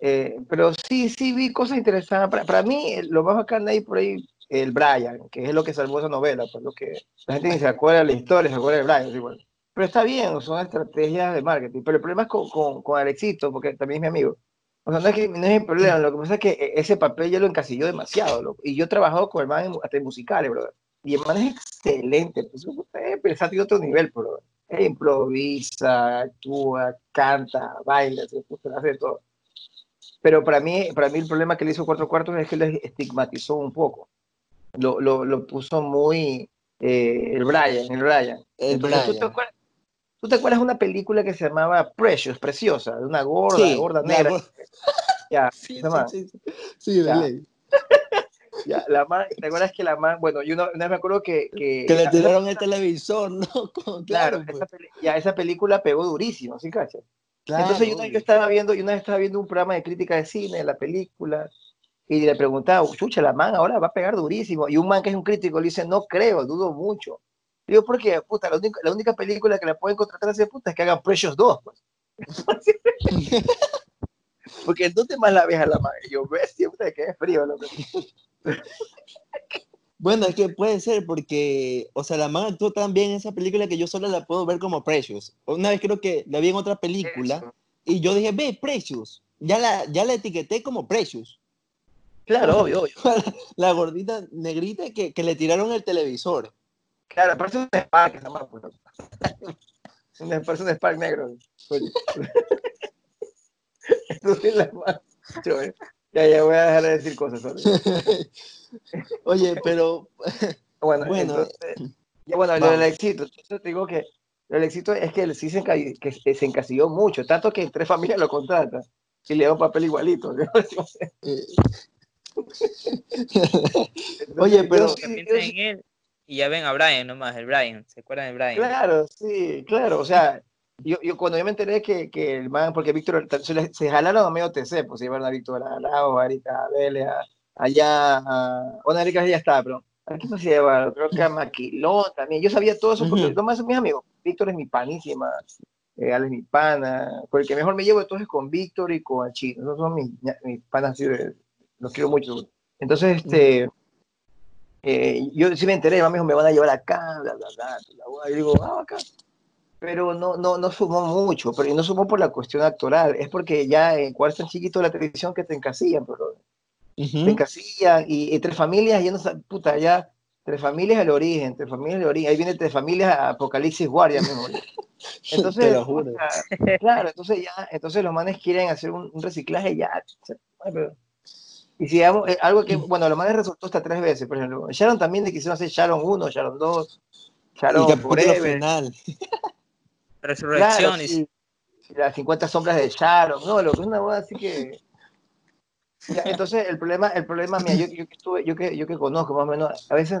eh, pero sí, sí vi cosas interesantes, para, para mí, eh, lo más bacán ahí por ahí, el Brian, que es lo que salvó esa novela, pues lo que la gente ni se acuerda de la historia, se acuerda de Brian, es igual. Pero está bien, son estrategias de marketing. Pero el problema es con, con, con Alexito, porque también es mi amigo. O sea, no es, que, no es mi problema, lo que pasa es que e- ese papel ya lo encasilló demasiado. loco. Y yo he trabajado con el man en- hasta en musicales, brother. Y el man es excelente. Pues, eh, pero está a otro nivel, brother. Él improvisa, actúa, canta, baila, se hace todo. Pero para mí, para mí el problema que le hizo Cuatro Cuartos es que le estigmatizó un poco. Lo, lo, lo puso muy... eh, el Brian, el Brian. El Entonces, ¿tú, te Brian. acuerdas, tú te acuerdas de una película que se llamaba Precious, Preciosa, de una gorda, Sí, gorda negra? gor- <laughs> Ya, <laughs> Sí, sí, sí, sí. Sí, de Ya. ley. <laughs> ya, la man, ¿te acuerdas que la man, bueno, yo una, una vez me acuerdo que... Que, Que le tiraron el televisor, ¿no? Claro, Claro, pues. esa, ya, esa película pegó durísimo, ¿sí cachas? Claro, Entonces yo, yo estaba viendo, yo una vez estaba viendo un programa de crítica de cine de la película y le preguntaba, chucha, la man ahora va a pegar durísimo. Y un man que es un crítico le dice, no creo, dudo mucho. Digo, ¿por qué? Puta, la única, la única película que la pueden contratar a ese puta es que hagan Precious 2, pues. <laughs> Porque ¿dónde más la ves a la? Y yo, bestia, puta, que es frío. <laughs> Bueno, es que puede ser porque, o sea, la man actuó tan bien en esa película que yo solo la puedo ver como Precious. Una vez creo que la vi en otra película Eso. y yo dije, ve, Precious. Ya la, ya la etiqueté como Precious. Claro, obvio, obvio. <laughs> La gordita negrita que, que le tiraron el televisor. Claro, parece un Spark esa pues. <laughs> Una- Parece un Spark negro. <laughs> Entonces la yo, eh, Ya, ya voy a dejar de decir cosas. <laughs> Oye, pero Bueno, Bueno, entonces, ya, bueno, lo vamos. del éxito. Entonces te digo que el éxito es que él sí se, enca- que se encasilló mucho, tanto que tres familias lo contratan y le da un papel igualito. ¿no? eh, Entonces, Oye, yo pero- sí- yo en él y ya ven a Brian nomás, el Brian. ¿Se acuerdan de Brian? Claro, sí, claro. O sea, yo, yo cuando yo me enteré que, que el man, porque Víctor, se, se jalaron a medio TC, pues se llevaron a Víctor a Lago, a Erika Vélez, allá, a, bueno, Erika ya estaba, pero ¿a quién más se llevaron? Creo que a Maquilón también. Yo sabía todo eso porque Ujú. no más son mis amigos. Víctor es mi panísima, eh, Ale es mi pana. Con el que mejor me llevo entonces con Víctor y con el Chino. Esos son mis, mis panas, los quiero mucho. Entonces, este, eh, yo sí me enteré, mami, dijo, me van a llevar acá, bla, bla, bla, bla, bla. Y digo, ah, acá. Pero no, no, no sumó mucho, pero y no sumó por la cuestión actoral, es porque ya en cuál es tan chiquito la televisión que te encasillan, pero te encasillan y entre familias, ya no puta, ya tres familias el origen, tres familias el origen, ahí viene tres familias Apocalipsis War, ya mismo. Entonces, Te lo juro. puta, claro, entonces ya, entonces los manes quieren hacer un, un reciclaje ya. pero- y si digamos, eh, algo que, bueno, los manes resultó hasta tres veces, por ejemplo, Sharon también le quisieron hacer Sharon 1, Sharon 2, El Sharon capítulo Forever. final. <laughs> Claro, sí. Las 50 sombras de Sharon, no, lo que es una boda así que. Ya, entonces, el problema, el problema, mía, yo, yo, que estuve, yo, que, yo que conozco más o menos, a veces,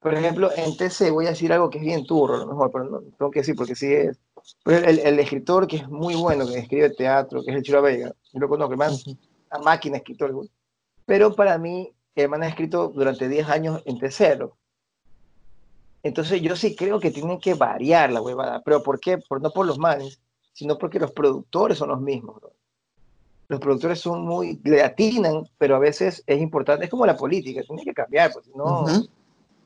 por ejemplo, en TC voy a decir algo que es bien turro, a lo mejor, pero no tengo que decir porque sí es. Pero el, el escritor que es muy bueno, que escribe teatro, que es el Chiro Vega, yo lo conozco, hermano, una máquina escritor. Pero para mí, el man ha escrito durante 10 años en tercero. Entonces yo sí creo que tienen que variar la huevada. ¿Pero por qué? Por, no por los manes, sino porque los productores son los mismos. bro. Los productores son muy, le atinan, pero a veces es importante, es como la política, tiene que cambiar, porque si no, Ujú.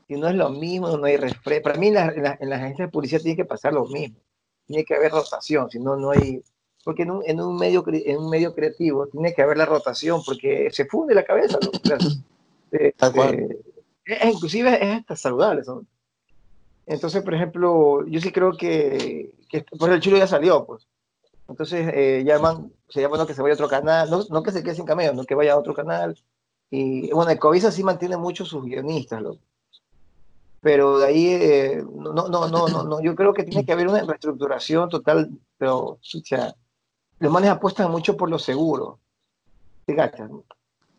si no es lo mismo, no hay refre Para mí en, la- en la- en las agencias de publicidad tiene que pasar lo mismo. Tiene que haber rotación, si no, no hay... Porque en un, en un, medio, en un medio creativo tiene que haber la rotación, porque se funde la cabeza. ¿no? Eh, <laughs> Tal cual. eh, es- inclusive es hasta saludable. ¿no? Entonces, por ejemplo, yo sí creo que, que pues el chulo ya salió, pues. Entonces, eh, ya el man, sería bueno que se vaya a otro canal, no, no que se quede sin cameo, no que vaya a otro canal. Y bueno, el Covisa sí mantiene mucho sus guionistas, loco. Pero de ahí, eh, no, no, no, no, no, yo creo que tiene que haber una reestructuración total, pero, o sea, los manes apuestan mucho por lo seguro. ¿Te cachas?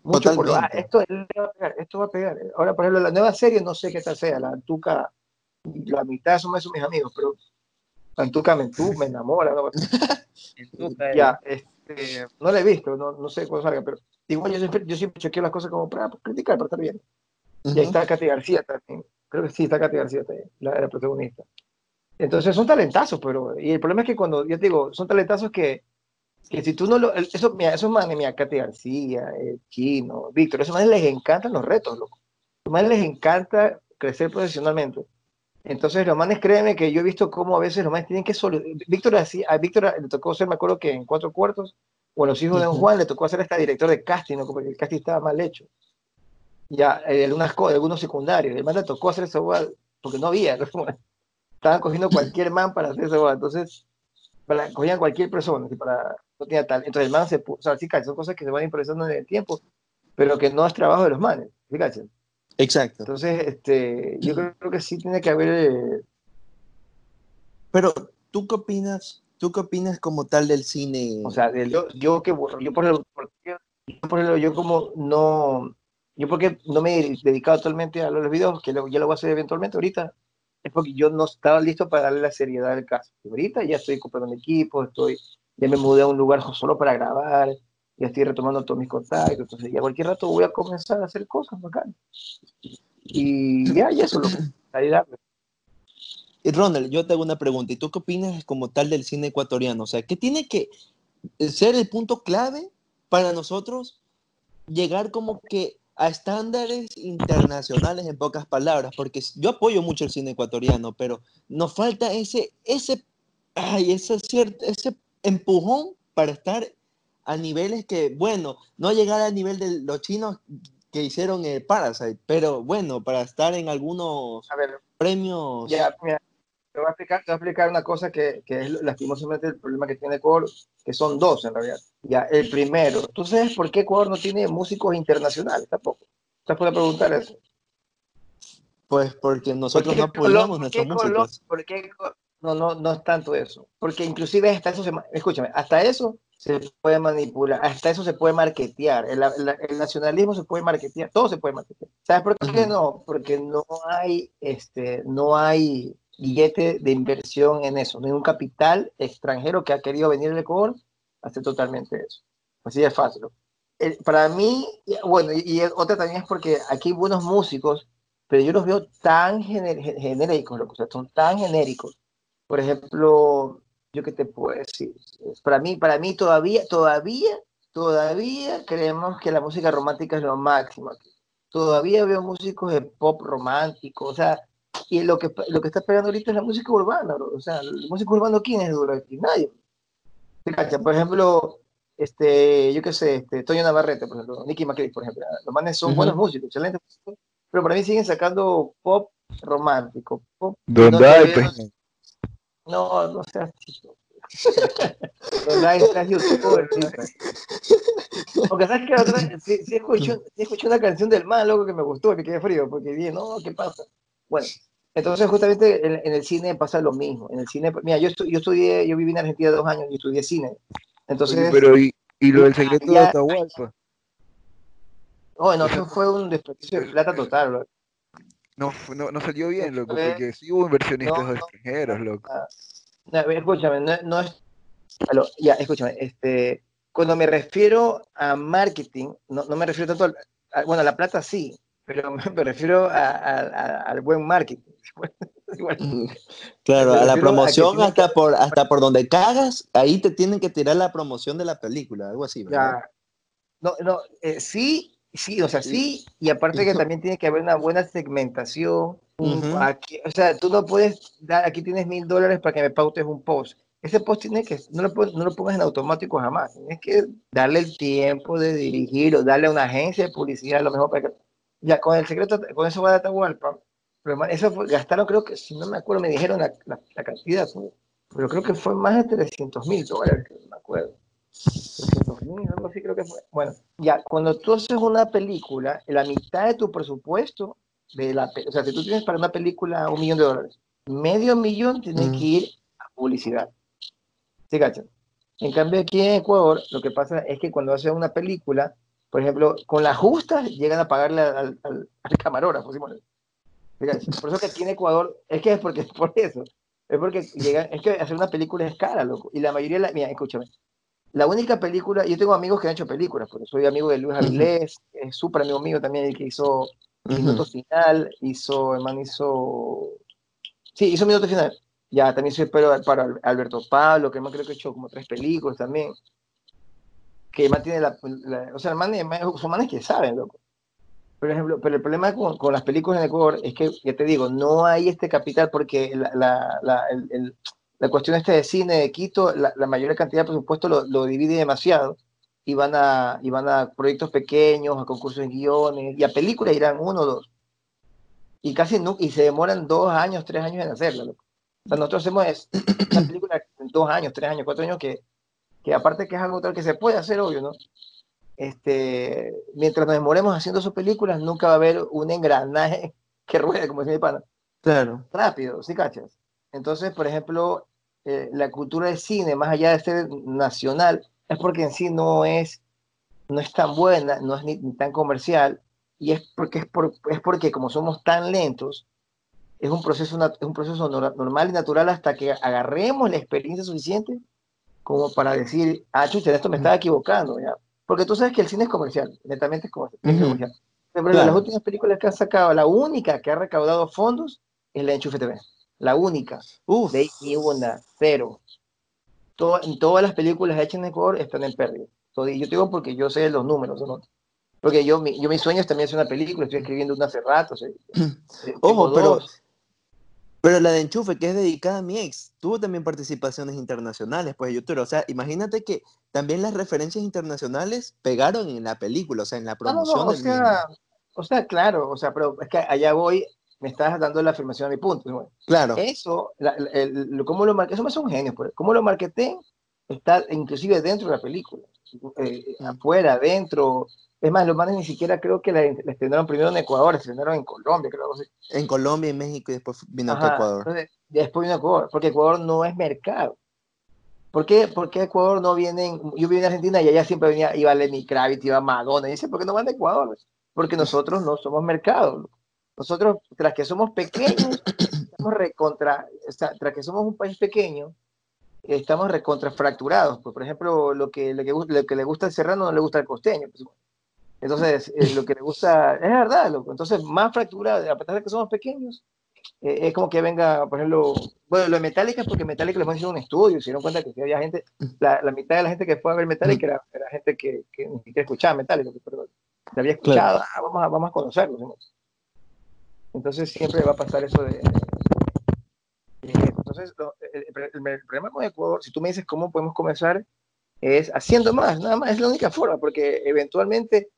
Mucho por lo, ah, esto, va a pegar, esto va a pegar. Ahora, por ejemplo, la nueva serie, no sé qué tal sea, la Antuca, la mitad son son mis amigos, pero Antuca me, entu- me enamora, ¿no? <laughs> Ya, este, no la he visto, no, no sé cuándo salga, pero igual yo siempre, yo siempre chequeo las cosas como para criticar, para estar bien. Y ahí está Katy García también. Creo que sí, está Katy García también, la, la protagonista. Entonces son talentazos, pero. Y el problema es que cuando, yo te digo, son talentazos que, que si tú no lo. Eso, mira, esos manes, mira, Katy García, el Chino, Víctor, esos manes les encantan los retos, loco. A los manes les encanta crecer profesionalmente. Entonces, los manes, créeme que yo he visto cómo a veces los manes tienen que solo. Víctor, así, a Víctor le tocó ser, me acuerdo que en cuatro cuartos, o en los hijos de Don. Juan, le tocó ser hasta director de casting, ¿no? porque el casting estaba mal hecho ya eh, algunas cosas, algunos secundarios. El man le tocó hacer esa hueá porque no había. <laughs> ¿no? Estaban cogiendo cualquier man para hacer esa hueá. Entonces, para, cogían cualquier persona para, no tenía tal. Entonces el man se puso, o sea, sí, cacho, son cosas que se van improvisando en el tiempo, pero que no es trabajo de los manes. ¿sí, cacho? Exacto. Entonces, este, yo creo, creo que sí tiene que haber. eh, Pero, ¿tú qué opinas? ¿Tú qué opinas como tal del cine? o sea, del- yo, yo que yo por ejemplo, yo, yo como no, yo porque no me he dedicado totalmente a los videos, que lo, ya lo voy a hacer eventualmente ahorita, es porque yo no estaba listo para darle la seriedad del caso. Ahorita ya estoy comprando mi equipo, estoy, ya me mudé a un lugar solo para grabar, ya estoy retomando todos mis contactos, entonces ya cualquier rato voy a comenzar a hacer cosas bacán. Y ya, y eso lo ahí <clears throat> darle. Y Ronald, yo te hago una pregunta. ¿Y tú qué opinas como tal del cine ecuatoriano? O sea, ¿qué tiene que ser el punto clave para nosotros llegar como que a estándares internacionales en pocas palabras? Porque yo apoyo mucho el cine ecuatoriano, pero nos falta ese, ese, ay, ese, cierto, ese empujón para estar a niveles que, bueno, no llegar al nivel de los chinos que hicieron el Parasite, pero bueno, para estar en algunos A ver, premios. Ya, mira, te voy a explicar, te voy a explicar una cosa que, que es lastimosamente el problema que tiene Ecuador, que son dos en realidad. Ya, el primero, ¿tú sabes por qué Ecuador no tiene músicos internacionales tampoco? ¿Te puedes preguntar eso? Pues porque nosotros qué no apoyamos nuestros por músicos. por qué no, no, no es tanto eso. Porque inclusive hasta eso se, escúchame, hasta eso se puede manipular, hasta eso se puede marketear. El, el- el nacionalismo se puede marketear, todo se puede marketear. ¿Sabes por qué no? Porque no hay, este, no hay billete de inversión en eso, no hay un capital extranjero que ha querido venir al Ecuador a hacer totalmente eso. Así de fácil. El- para mí, bueno, y, y otra también es porque aquí hay buenos músicos, pero yo los veo tan gener- gen- genéricos, o sea, son tan genéricos. Por ejemplo, yo qué te puedo decir, para mí, para mí todavía, todavía, todavía creemos que la música romántica es lo máximo. Todavía veo músicos de pop romántico, o sea, y lo que, lo que está pegando ahorita es la música urbana, bro. o sea, el músico urbano, ¿quién es duro aquí? Nadie. Por ejemplo, este, yo qué sé, este, Toño Navarrete, por ejemplo, Nicky McCready, por ejemplo, los manes son Ujú. buenos músicos, excelentes músicos, pero para mí siguen sacando pop romántico, pop ¿Dónde no, hay? No, no seas chico. Youtuber, sí. Porque sabes que otra vez, sí, sí escuché, sí escuché una canción del man, loco, que me gustó, que quedé frío, porque dije, no, ¿qué pasa? Bueno, entonces justamente en, en el cine pasa lo mismo. En el cine, mira, yo, estu- yo estudié, yo viví en Argentina dos años y estudié cine. Entonces, Oye, pero y, y lo del secreto de ya- Atahualpa, oh, no, eso fue un desperdicio de plata total, bro. No, no, no salió bien, loco, porque sí hubo inversionistas no, no. extranjeros, loco. No, escúchame, no, no es. Aló, ya, escúchame. Este, cuando me refiero a marketing, no, no me refiero tanto al. a- bueno, a la plata sí, pero me, <laughs> me refiero a- a- a- al buen marketing. <laughs> Igual. Claro, a la refiero a que promoción hasta por, <laughs> hasta por donde cagas, ahí te tienen que tirar la promoción de la película, algo así, ¿verdad? Ya. No, no, eh, sí, sí, o sea, sí, y aparte que <laughs> también tiene que haber una buena segmentación. aquí- o sea, tú no puedes dar, aquí tienes mil dólares para que me pautes un post. Ese post tiene que, no lo, no lo pongas en automático jamás. Tienes que darle el tiempo de dirigir o darle a una agencia de publicidad lo mejor para que. Ya, con el secreto, con eso va a Atahualpa. Pero eso fue- gastaron, creo que, si no me acuerdo, me dijeron la, la- la cantidad, pero creo que fue más de 300 mil dólares, no me acuerdo. 300 mil, algo así creo que fue. Bueno, ya, cuando tú haces una película, la mitad de tu presupuesto, de la, o sea, si tú tienes para una película un millón de dólares, medio millón tiene Mm. que ir a publicidad. ¿Sí cachan? En cambio, aquí en Ecuador, lo que pasa es que cuando haces una película, por ejemplo, con las justas llegan a pagarle al, al, al camarógrafo. ¿sí? Por eso que aquí en Ecuador, es que es porque es <laughs> por eso. Es porque llegan, es que hacer una película es cara, loco. Y la mayoría, de la, mira, escúchame, la única película, yo tengo amigos que han hecho películas, porque soy amigo de Luis Avilés, es súper amigo mío también, el que hizo Minuto Ujú. Final, hizo, hermano, hizo, sí, hizo Minuto Final. Ya, también soy pero para Alberto Pablo, que creo que ha hecho como tres películas también. Que el man tiene la, la- o sea, el man, son manes que saben, loco. Por ejemplo, pero el problema con, con las películas en Ecuador es que, ya te digo, no hay este capital porque la, la, la, el- el- la cuestión esta de cine de Quito, la, la mayor cantidad de presupuesto lo, lo divide demasiado y van, a, y van a proyectos pequeños, a concursos de guiones, y a películas irán uno o dos. Y casi no, y se demoran dos años, tres años en hacerla. loco. O sea, nosotros hacemos es- <clears throat> una película en dos años, tres años, cuatro años, que, que aparte que es algo tal que se puede hacer, obvio, ¿no? Este, mientras nos demoremos haciendo sus películas, nunca va a haber un engranaje <laughs> que ruede, como dice mi pana Claro. rápido, ¿sí cachas? Entonces, por ejemplo, eh, la cultura del cine, más allá de ser nacional, es porque en sí no es, no es tan buena, no es ni, ni tan comercial, y es porque, es, por- es porque como somos tan lentos, es un proceso, es un proceso nor- normal y natural hasta que agarremos la experiencia suficiente como para decir, ah, chucha, esto me estaba equivocando, ¿ya? Porque tú sabes que el cine es comercial, netamente es comercial. Ujú. comercial. Pero Claro. las últimas películas que han sacado, la única que ha recaudado fondos es la Enchufe TV. La única. Uf. De ahí ni una, cero. Todo- en todas las películas hechas en Ecuador están en pérdida. Y yo te digo porque yo sé los números, ¿no? Porque yo, mi, yo mis sueños también es una película, estoy escribiendo una hace rato. o sea, <clears throat> Ojo, pero, pero la de Enchufe, que es dedicada a mi ex, tuvo también participaciones internacionales, pues youtuber. O sea, imagínate que también las referencias internacionales pegaron en la película, o sea, en la No, no, no, promoción o del mismo. sea, o sea, claro, o sea, pero es que allá voy, me estás dando la afirmación a mi punto. bueno. Claro. Eso, la- el- lo- cómo lo marqué, eso me hace un genio, pues. Cómo lo marketé está inclusive dentro de la película, eh, afuera, adentro. Es más, los manes ni siquiera creo que la, la estrenaron primero en Ecuador, la estrenaron en Colombia, creo. así. En Colombia, en México y después vino a Ecuador. entonces, después vino Ecuador, porque Ecuador no es mercado. ¿Por qué, por qué Ecuador no vienen? Yo viví en Argentina y allá siempre venía, iba Lenny Kravitz, iba Madonna, y dice, ¿por qué no van de Ecuador? Porque nosotros no somos mercado. Nosotros, tras que somos pequeños, estamos recontra, o sea, tras que somos un país pequeño, estamos recontrafracturados. Pues, por ejemplo, lo que, lo, que, lo que le gusta al serrano no le gusta al costeño. pues. Entonces, eh, lo que le gusta, es verdad, loco. Entonces, más fracturado, a pesar de que somos pequeños, eh, es como que venga, por ejemplo, bueno, lo de Metallica porque Metallica les hicieron un estudio, se dieron cuenta que había gente, la, la mitad de la gente que fue a ver Metallica era, era gente que, que ni siquiera escuchaba Metallica, pero le había escuchado, ah, vamos, a, vamos a conocerlos. ¿no? Entonces siempre va a pasar eso de... Entonces, el, el- el- problema con Ecuador, si tú me dices cómo podemos comenzar, es haciendo más, nada más, es la única forma, porque eventualmente,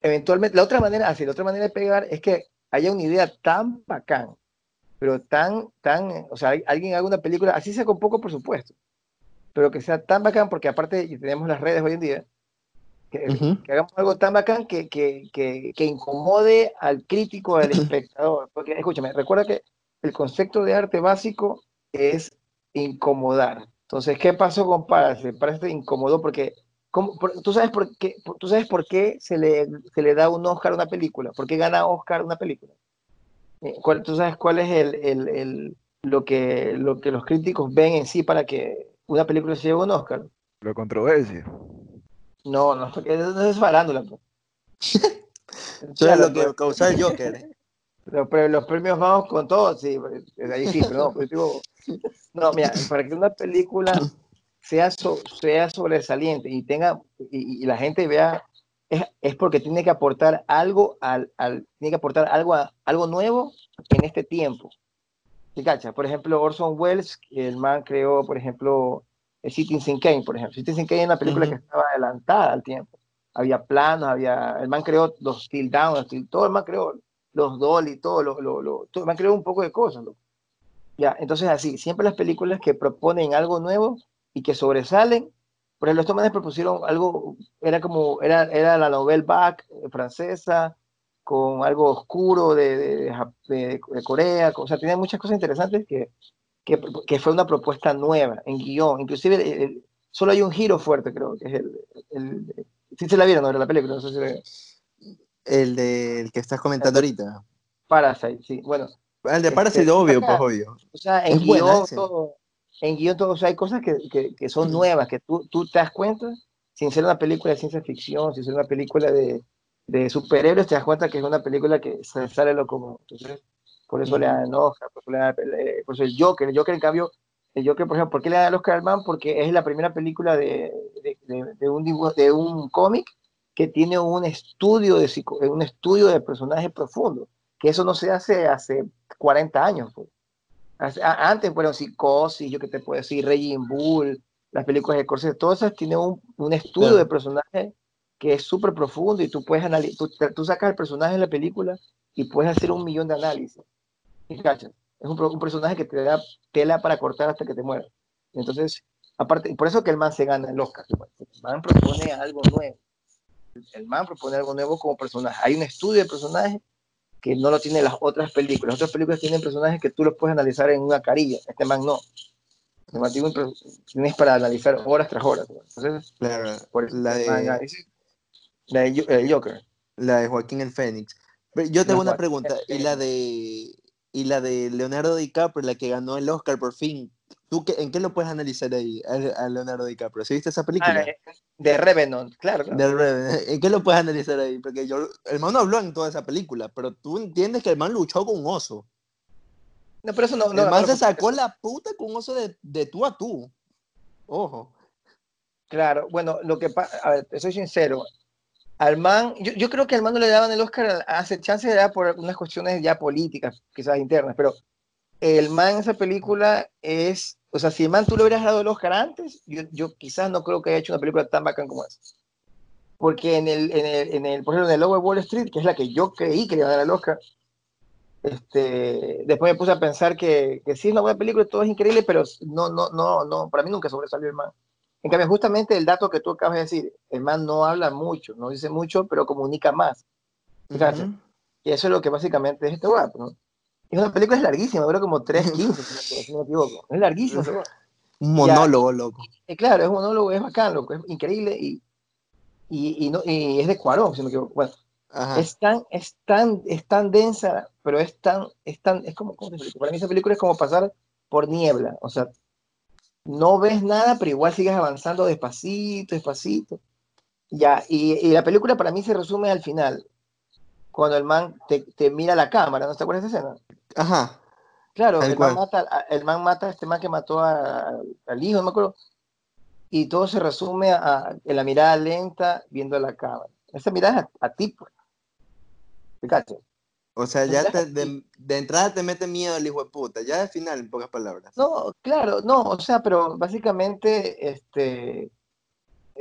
eventualmente, la otra manera, así, la otra manera de pegar es que haya una idea tan bacán, pero tan, tan, o sea, alguien haga una película, así sea con poco presupuesto, pero que sea tan bacán, porque aparte tenemos las redes hoy en día, que, hagamos algo tan bacán que, que, que, que incomode al crítico, al <laughs> espectador. Porque escúchame, recuerda que el concepto de arte básico es incomodar. Entonces, ¿qué pasó con Párase? Párase incomodó porque, ¿cómo- por- ¿tú, sabes por qué, por- ¿tú sabes por qué se le, se le da un Oscar a una película? ¿Por qué gana Oscar una película? Eh, ¿cuál- ¿Tú sabes cuál es el, el- el- lo, que, lo que los críticos ven en sí para que una película se lleve un Oscar? La controversia. No, no, <laughs> porque eso es farándula. pues. <laughs> Eso es lo que causó el Joker. ¿eh? Los, pre- los premios vamos con todo, sí, pues, ahí sí, pero no, pues, digo, no, mira, para que una película sea, so- sea sobresaliente y tenga, y, y la gente vea, es, es porque tiene que aportar algo al, al- tiene que aportar algo, a- algo nuevo en este tiempo. ¿Sí cacha? Por ejemplo, Orson Welles, el man creó, por ejemplo, Citizen Kane, por ejemplo. Citizen Kane es una película Ujú. que estaba adelantada al tiempo. Había planos, había, el man creó los Still Down, los Still- todo el man creó los Dolly, todo, lo, lo, lo- todo, me han creado un poco de cosas. loco. Ya, entonces así, siempre las películas que proponen algo nuevo y que sobresalen, por ejemplo, estos manes propusieron algo, era como, era, era la novela Back eh, francesa, con algo oscuro de, de, de- de Corea, o sea, tenía muchas cosas interesantes que, que, que fue una propuesta nueva en guion, inclusive el- el- solo hay un giro fuerte, creo, que es el, el, sí se la vieron, ¿no? Era la película, no sé si la- El del que estás comentando ahorita. Parasite, sí, bueno, El de Este, Parasite, obvio, pues acá- obvio. O sea, en Es guion todo, en guion todo, o sea, hay cosas que, que, que son nuevas, que tú, tú te das cuenta, sin ser una película de ciencia ficción, sin ser una película de, de superhéroes, te das cuenta que es una película que se sale lo común. Entonces, por eso le dan Oscar, por eso, le dan- por eso el Joker, el Joker en cambio, el Joker, por ejemplo, ¿por qué le dan el Oscar al man? Porque es la primera película de, de, de- de un, dibujo, de un cómic que tiene un estudio de, psico- un estudio de personaje profundo, que eso no se hace hace 40 años. pues. Antes fueron Psicosis, yo que te puedo decir, Raging Bull, las películas de Corsés, todas esas tienen un, un estudio Claro. de personaje que es súper profundo y tú puedes analizar, tú, tú sacas el personaje en la película y puedes hacer un millón de análisis. Es un, personaje que te da tela para cortar hasta que te mueras. Entonces, aparte, por eso que el man se gana el Oscar. El man propone algo nuevo. El man propone algo nuevo como personaje. Hay un estudio de personaje que no lo tienen las otras películas. Las otras películas tienen personajes que tú los puedes analizar en una carilla. Este man no. Este man tiene un per- tienes para analizar horas tras horas. Entonces, Claro, por eso la man de, la el Joker. la de Joaquín el Fénix. Yo tengo una Joaquín pregunta. ¿Y la de y la de Leonardo DiCaprio, la que ganó el Oscar por fin? ¿Tú qué, en qué lo puedes analizar ahí a, a Leonardo DiCaprio? ¿Sí viste esa película? Ah, eh, de Revenant, claro. claro. Del Revenant. ¿En qué lo puedes analizar ahí? Porque yo, el man no habló en toda esa película, pero tú entiendes que el man luchó con un oso. No, pero eso no. no el man no, se sacó la puta con un oso de, de tú a tú. Ojo. Claro, bueno, lo que pasa, a ver, te soy sincero, al man, yo, creo que al man no le daban el Oscar hace chance dar por unas cuestiones ya políticas, quizás internas, pero el man en esa película es, o sea, si el man tú le hubieras dado el Oscar antes, yo, yo quizás no creo que haya hecho una película tan bacán como esa. Porque en el, en el, en el, por ejemplo, en el de Wall Street, que es la que yo creí que le iba a dar el Oscar, este, después me puse a pensar que, que sí es una buena película, todo es increíble, pero no, no, no, no, para mí nunca sobresalió el man. En cambio, justamente el dato que tú acabas de decir, el man no habla mucho, no dice mucho, pero comunica más. Fíjate. Ujú. Y eso es lo que básicamente es este guapo, ¿no? Es una película es larguísima, dura como 3.15, si no- me equivoco. Es larguísima. Un monólogo, loco. Y claro, es un monólogo, es bacán, loco, es increíble y, y, y, no, y es de Cuarón, si no me equivoco. Bueno, Ajá. Es tan, es tan, es tan densa, pero es tan, es tan, es como, ¿cómo te explico? para mí esa película es como pasar por niebla, o sea, no ves nada, pero igual sigues avanzando despacito, despacito. Ya, y, y la película para mí se resume al final, cuando el man te, te mira la cámara, ¿no te acuerdas de esa escena? Ajá. Claro, el man, mata, a- el man mata a este man que mató a- al hijo, no me acuerdo. Y todo se resume a, en la mirada lenta viendo la cámara. Esa mirada es a, ti, pues. ¿Te cachas? O sea, ya te- de, de entrada te mete miedo el hijo de puta. Ya de final, en pocas palabras. No, claro, no, o sea, pero básicamente, este,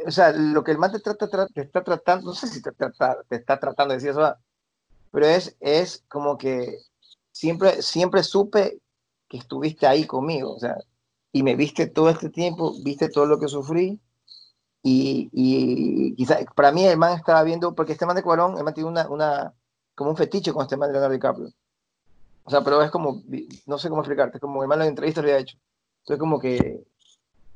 o sea, lo que el man te, trata, tra- te está tratando, no sé si te, trata- te está tratando de decir eso, pero es, es como que siempre, siempre supe que estuviste ahí conmigo, o sea, y me viste todo este tiempo, viste todo lo que sufrí, y, y quizá, para mí el man estaba viendo, porque este man de Cuarón, el man tiene una, una, como un fetiche con este man de Leonardo DiCaprio. O sea, pero es como, no sé cómo explicarte, es como el man en la entrevista lo había hecho. Entonces como que,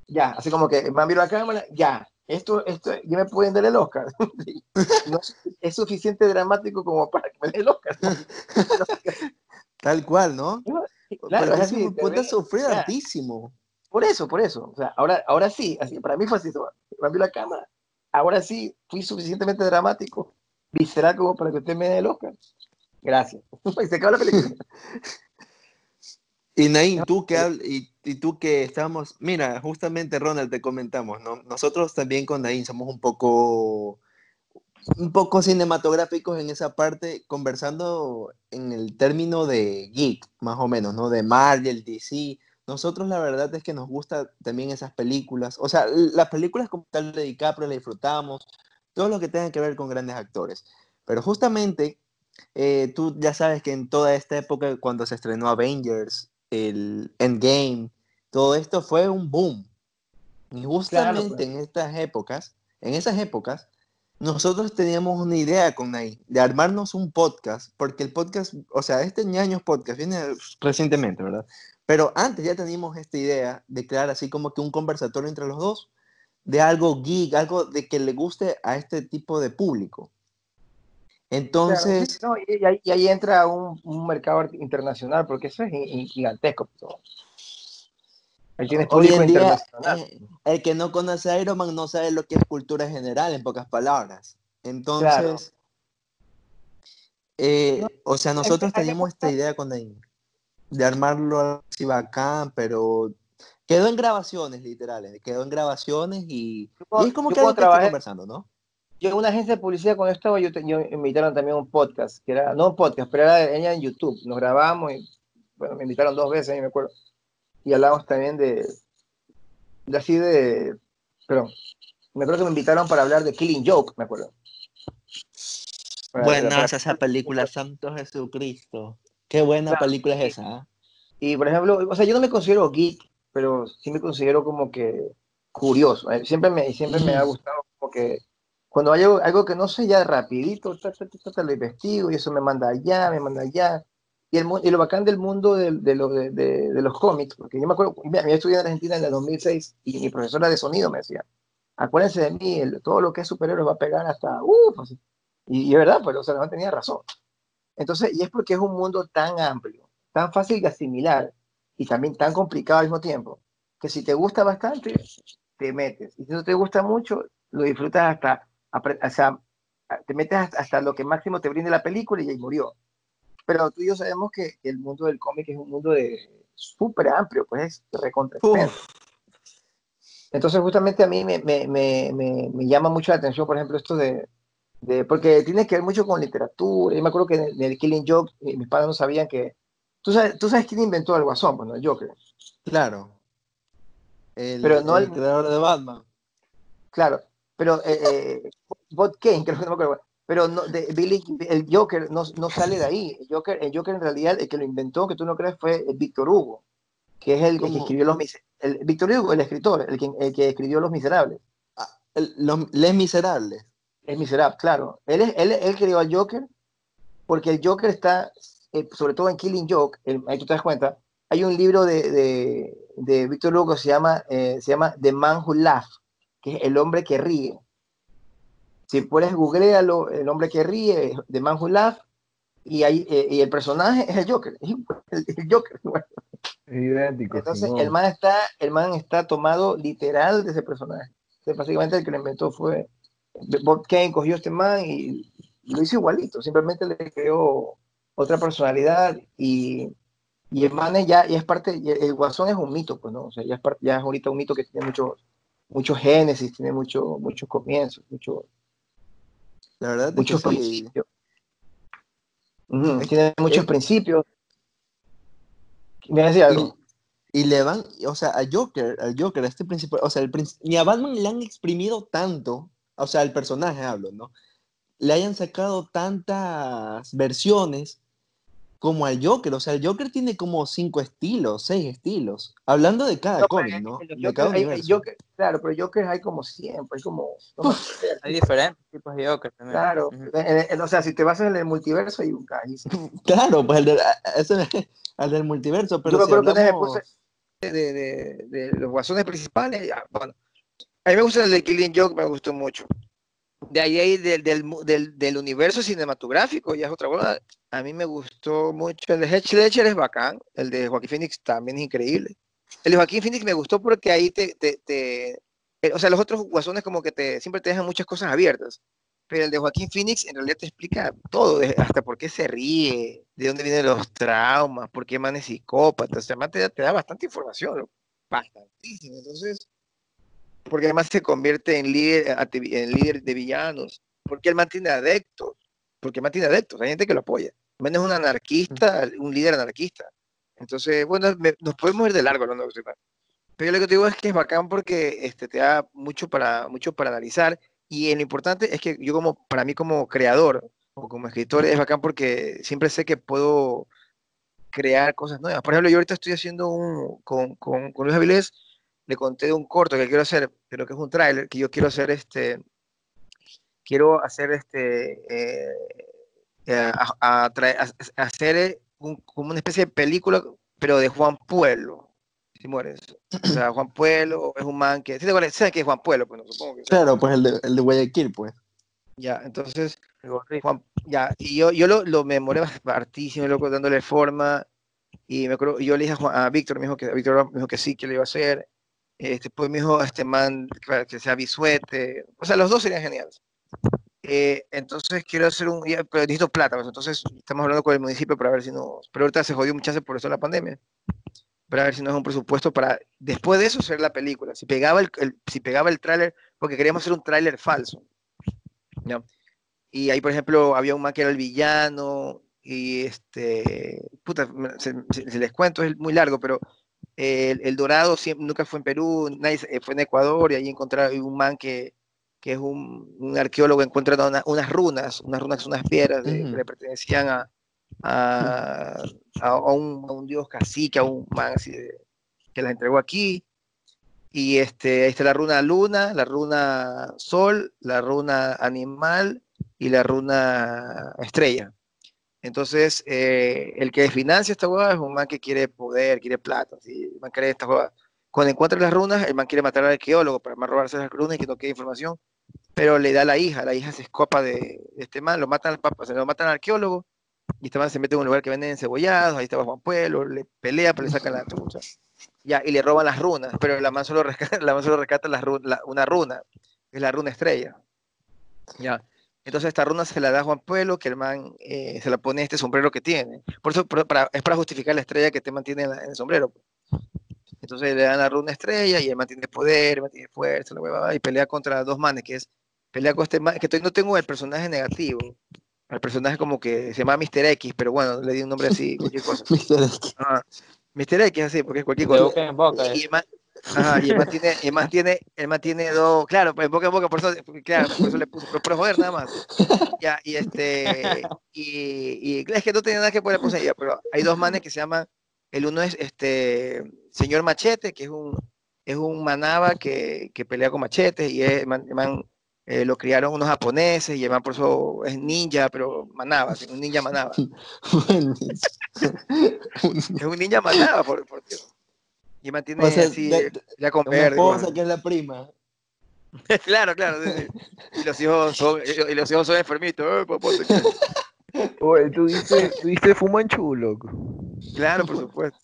ya, así como que el man vio la cámara, ya, esto, esto, ya me pueden dar el Oscar. <laughs> no es, es suficiente dramático como para que me den el Oscar. <laughs> Tal cual, ¿no? Claro, Porque es así, hijo de te puta ve- sufrió ya. hartísimo. Por eso, por eso. O sea, ahora, ahora sí, así, para mí fue así, me vio la cámara. Ahora sí, fui suficientemente dramático, visceral como para que usted me dé el Oscar. Gracias. <laughs> Y se acabó la película. <laughs> Y Nain, tú que habl- y, y tú que estamos, mira, justamente Ronald te comentamos, ¿no? Nosotros también con Nain somos un poco un poco cinematográficos en esa parte, conversando en el término de geek, más o menos, ¿no? De Marvel, DC. Nosotros la verdad es que nos gusta también esas películas. O sea, las películas como tal de DiCaprio las disfrutamos, todo lo que tenga que ver con grandes actores. Pero justamente, eh, tú ya sabes que en toda esta época, cuando se estrenó Avengers, el Endgame, todo esto fue un boom. Y justamente en estas épocas, en esas épocas, nosotros teníamos una idea con Nain de armarnos un podcast, porque el podcast, o sea, este ñaños podcast viene recientemente, ¿verdad? Pero antes ya teníamos esta idea de crear así como que un conversatorio entre los dos, de algo geek, algo de que le guste a este tipo de público. Entonces, Claro, no, y, ahí, y ahí entra un, un mercado internacional, porque eso es gi- gi- gigantesco. pues, Ahí tienes hoy público en día, internacional. eh, el que no conoce a Iron Man no sabe lo que es cultura general, en pocas palabras. Entonces, eh, No, o sea, nosotros teníamos esta idea con Nain de armarlo así bacán, pero quedó en grabaciones, literales, quedó en grabaciones y, Yo- y es como yo que algo cuando que trabajé- conversando, ¿no? Yo en una agencia de publicidad cuando estaba, yo, yo- me invitaron también a un podcast, que era, no un podcast, pero era ella en YouTube. Nos grabamos y, bueno, me invitaron dos veces, ahí me acuerdo. Y hablamos también de, de así de, perdón, me acuerdo que me invitaron para hablar de Killing Joke, me acuerdo. Para- Buena para- esa película, Santo Jesucristo. Qué buena Claro, película es esa. ¿ah? Y por ejemplo, o sea, yo no me considero geek, pero sí me considero como que curioso. eh, Siempre me, siempre me ha gustado como que cuando hay algo, algo que no sé ya rapidito, ta, ta, lo investigo y eso me manda allá, me manda allá. Y, el, y lo bacán del mundo de, de, lo- de, los cómics, porque yo me acuerdo, mira, yo estudié en Argentina en el 2006 y mi profesora de sonido me decía, acuérdense de mí, el- todo lo que es superhéroes va a pegar hasta, uff, así. y, y es verdad, pero o sea, no tenía razón. Entonces, y es porque es un mundo tan amplio, tan fácil de asimilar y también tan complicado al mismo tiempo, que si te gusta bastante, te metes. Y si no te gusta mucho, lo disfrutas hasta, o sea, te metes hasta, hasta lo que máximo te brinde la película y ahí murió. Pero tú y yo sabemos que el mundo del cómic es un mundo de súper amplio, pues es recontra Entonces, justamente a mí me, me, me, me, me llama mucho la atención, por ejemplo, esto de, de, porque tiene que ver mucho con literatura. Yo me acuerdo que en el, en el Killing Joke, eh, mis padres no sabían que. Tú sabes, tú sabes quién inventó el Guasón, bueno, el Joker. claro. El, Pero no el el- creador de Batman. Claro, pero eh, eh, Bob Kane, creo que no me acuerdo. Pero no, de, Billy, el Joker no, no sale de ahí. El Joker, el Joker en realidad, el que lo inventó, que tú no crees, fue Víctor Hugo, que es el, el que escribió Los Miserables. Víctor Hugo, el escritor, el que, el que escribió Los Miserables. Ah, los Les Miserables. Es miserable, claro. Él, es- él, él creó al Joker porque el Joker está, eh, sobre todo en Killing Joke, el- ahí tú te das cuenta, hay un libro de, de, de Víctor Hugo que se llama, eh, se llama The Man Who Laugh, que es el hombre que ríe. Si puedes, googlealo, el hombre que ríe, The Man Who Laugh, y, ahí, eh, y el personaje es el Joker, el, <laughs> el Joker. bueno. Es idéntico. Entonces, el man, está, el man está tomado literal de ese personaje. Entonces, básicamente el que lo inventó fue Bob Kane, cogió este man y lo hizo igualito, simplemente le creó otra personalidad y, y el man es ya, ya es parte, y el, guasón es un mito, pues, ¿no? O sea, ya es, ya es ahorita un mito que tiene muchos muchos génesis, tiene mucho, muchos comienzos, mucho, La verdad es que muchos sí. principios. Ujú, Es- tiene muchos principios. Me decía algo. Y le van, o sea, a Joker, al Joker, a este principal, o sea, el ni a Batman le han exprimido tanto, o sea, el personaje hablo, ¿no? Le hayan sacado tantas versiones como al Joker, o sea, el Joker tiene como cinco estilos, seis estilos, hablando de cada No, cómic, ¿no? que los De cada Joker hay- universo. Joker- claro, pero Joker hay como siempre, hay como... Hay diferentes tipos de Joker también. Claro, en- en- o sea, si te basas en el multiverso hay un sí. <laughs> Claro, pues el, de- a- a- ese- <laughs> al del multiverso, pero Yo si que me hablamos- puse de, de- de los guasones principales, ya, bueno, a mí me gusta el de Killing Joke, me gustó mucho. De ahí, ahí del, del, del, del universo cinematográfico, ya es otra cosa. A mí me gustó mucho el de Heath Ledger, es bacán. El de Joaquín Phoenix también es increíble. El de Joaquín Phoenix me gustó porque ahí te, te, eh, o sea, los otros guasones como que te, siempre te dejan muchas cosas abiertas. Pero el de Joaquín Phoenix en realidad te explica todo, hasta por qué se ríe, de dónde vienen los traumas, por qué man es psicópata. O te, da- te da bastante información, bastantísimo. Entonces, porque además se convierte en líder, en líder de villanos, porque el man tiene adeptos, porque man tiene adeptos, hay gente que lo apoya. Man es un anarquista, un líder anarquista. Entonces, bueno, me- nos podemos ir de largo hablando de man. Pero yo lo que te digo es que es bacán porque este, te da mucho para, mucho para analizar y lo importante es que yo como, para mí como creador o como escritor es bacán porque siempre sé que puedo crear cosas nuevas. Por ejemplo, yo ahorita estoy haciendo un, con, con, con Luis Avilés, le conté de un corto que quiero hacer, pero que es un tráiler, que yo quiero hacer este, quiero hacer este, eh, eh, a, a traer- a- a hacer un- como una especie de película, pero de Juan Pueblo, si mueres. O sea, Juan Pueblo es un man que, ¿sí te acuerdas? ¿sabes qué es Juan Pueblo? Pues no, supongo que. Claro, pues el de, el de Guayaquil, pues. Ya, entonces. Juan, ya, y yo, yo lo, lo memoré hartísimo, loco, dándole forma, y me acuerdo, yo le dije a, Juan- a Víctor, me dijo que, a Víctor me dijo que sí, que lo iba a hacer, este, pues me dijo, este man, que sea bisuete, o sea, los dos serían geniales. Eh, entonces quiero hacer un, ya, pero necesito plata, pues, entonces estamos hablando con el municipio para ver si nos, pero ahorita se jodió muchas veces por eso la pandemia, para ver si nos da un presupuesto para, después de eso, hacer la película, si pegaba el, el- si pegaba el tráiler, porque queríamos hacer un tráiler falso, ¿ya? Y ahí, por ejemplo, había un man que era el villano, y este, puta, se, se- les cuento, es muy largo, pero el, el Dorado siempre, nunca fue en Perú, nadie, fue en Ecuador, y ahí encontraron un man que, que es un, un arqueólogo, encuentra una- unas runas, unas runas que son unas piedras de- Ujú. que le pertenecían a, a, a- a un, a un dios cacique, a un man así de- que las entregó aquí. Y este, ahí está la runa luna, la runa sol, la runa animal y la runa estrella. Entonces, eh, el que financia esta hueá es un man que quiere poder, quiere plata, ¿sí? el man quiere esta hueá. Cuando encuentra las runas, el man quiere matar al arqueólogo para más robarse las runas y que no quede información, pero le da a la hija, la hija se escapa de, de este man, lo matan al papa, se lo matan al arqueólogo, y este man se mete en un lugar que venden encebollados, ahí estaba Juan Pueblo, le pelea, pero le sacan la chucha. Ya, y le roban las runas, pero la man solo rescata, <laughs> la man solo rescata ru- la- una runa, es la runa estrella. Ya. Entonces esta runa se la da a Juan Pueblo, que el man eh, se la pone este sombrero que tiene. Por eso por- para- es para justificar la estrella que te mantiene en, la- en el sombrero. Entonces le dan la runa estrella y él mantiene poder, mantiene fuerza, la huevada, y pelea contra dos manes, que es, pelea con este man, que todavía no tengo el personaje negativo. El personaje como que se llama Mr. X, pero bueno, le di un nombre así, <laughs> cualquier cosa. Mr. X. Ajá. Mr. X así, porque es cualquier cosa. boca en boca. Y el man, ajá, y el man tiene, el man tiene, el man tiene dos, claro, pues boca en boca, por eso, claro, por eso le puse, pero por joder nada más. Ya, y este, y, y es que no tiene nada que poner puse ya, pero hay dos manes que se llaman, el uno es este, señor Machete, que es un, es un manaba que, que pelea con machetes, y es, man, man, eh, lo criaron unos japoneses, y el man por eso es ninja, pero manaba, así, un ninja manaba. <laughs> Es un ninja manaba, por, por Dios. Y mantiene O sea, así, de- de- ya con Una verde. con- esposa que es la prima. <laughs> claro, claro. sí, sí. Y los hijos son, y los hijos son enfermitos. "Eh, papá, te quiero". Oye, ¿tú viste, tú viste Fumanchu, loco? Claro, por supuesto.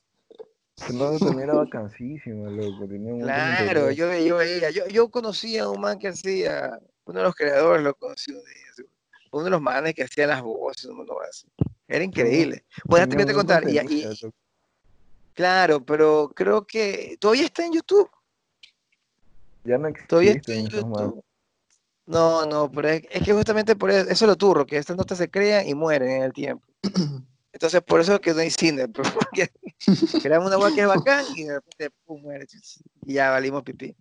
Ese man también era vacancísimo, loco. Tenía un montón de Claro, yo, yo veía, yo, yo conocía a un man que hacía, uno de los creadores lo día, uno de los manes que hacía las voces, un montón así. Era increíble. Bueno, déjame te un contar, y, y- claro, pero creo que todavía está en YouTube, Ya no todavía está existen en. YouTube. No, no, pero es, es que justamente por eso, eso es lo turro, que estas notas se crean y mueren en el tiempo. <clears throat> Entonces, por eso es que no hay cine, <laughs> pues, porque creamos una hueá que es bacán y de repente pum, muere y ya valimos pipí.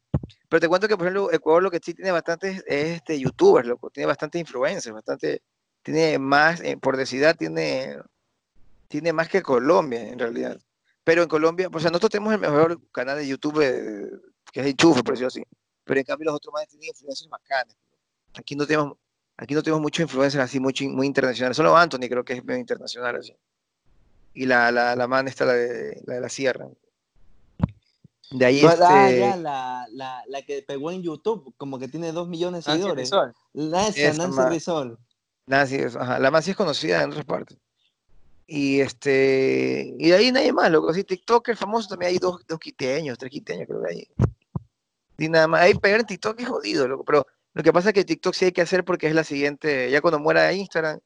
Pero te cuento que, por ejemplo, Ecuador lo que sí tiene bastantes es este, youtubers, loco, tiene bastantes influencers, bastante, tiene más, eh, por densidad, tiene, tiene más que Colombia, en realidad. Pero en Colombia, o sea, nosotros tenemos el mejor canal de YouTube, eh, que es Enchufe, por decirlo así. Pero en cambio los otros más tienen influencers bacanes. Aquí no tenemos, aquí no tenemos muchos influencers así, mucho, muy internacionales. Solo Anthony creo que es medio internacional así. Y la, la, la man está la de la, de la sierra. De ahí Ah, este... ya, la, la, la que pegó en YouTube, como que tiene dos millones de Nancy seguidores. Rizal. La esa, Nancy Rizal. Nancy, es- ajá, la más sí es conocida en otras partes. Y este, y de ahí nadie más, loco. Así, TikToker famoso también hay dos, dos quiteños, tres quiteños, creo que hay. Y nada más, ahí pegar en TikTok es jodido, loco. Pero lo que pasa es que TikTok sí hay que hacer porque es la siguiente, ya cuando muera Instagram,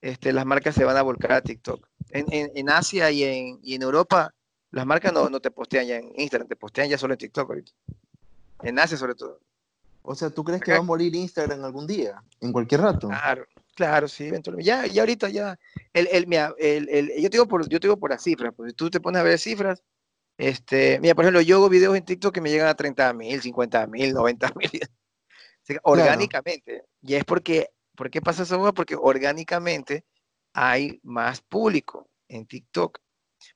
este, las marcas se van a volcar a TikTok. En, en, en Asia y en, y en Europa, las marcas no, no te postean ya en Instagram, te postean ya solo en TikTok ahorita. En Asia sobre todo. O sea, ¿tú crees que va a morir Instagram algún día? En cualquier rato. Claro, claro, sí, eventualmente. Ya, ya ahorita ya. El, el, mira, el, el- yo, te digo por, yo te digo por las cifras, porque si tú te pones a ver cifras, este, mira, por ejemplo, yo hago videos en TikTok que me llegan a 30 mil, 50 mil, 90 mil, orgánicamente. Y es porque, ¿por qué pasa eso? Porque orgánicamente hay más público en TikTok.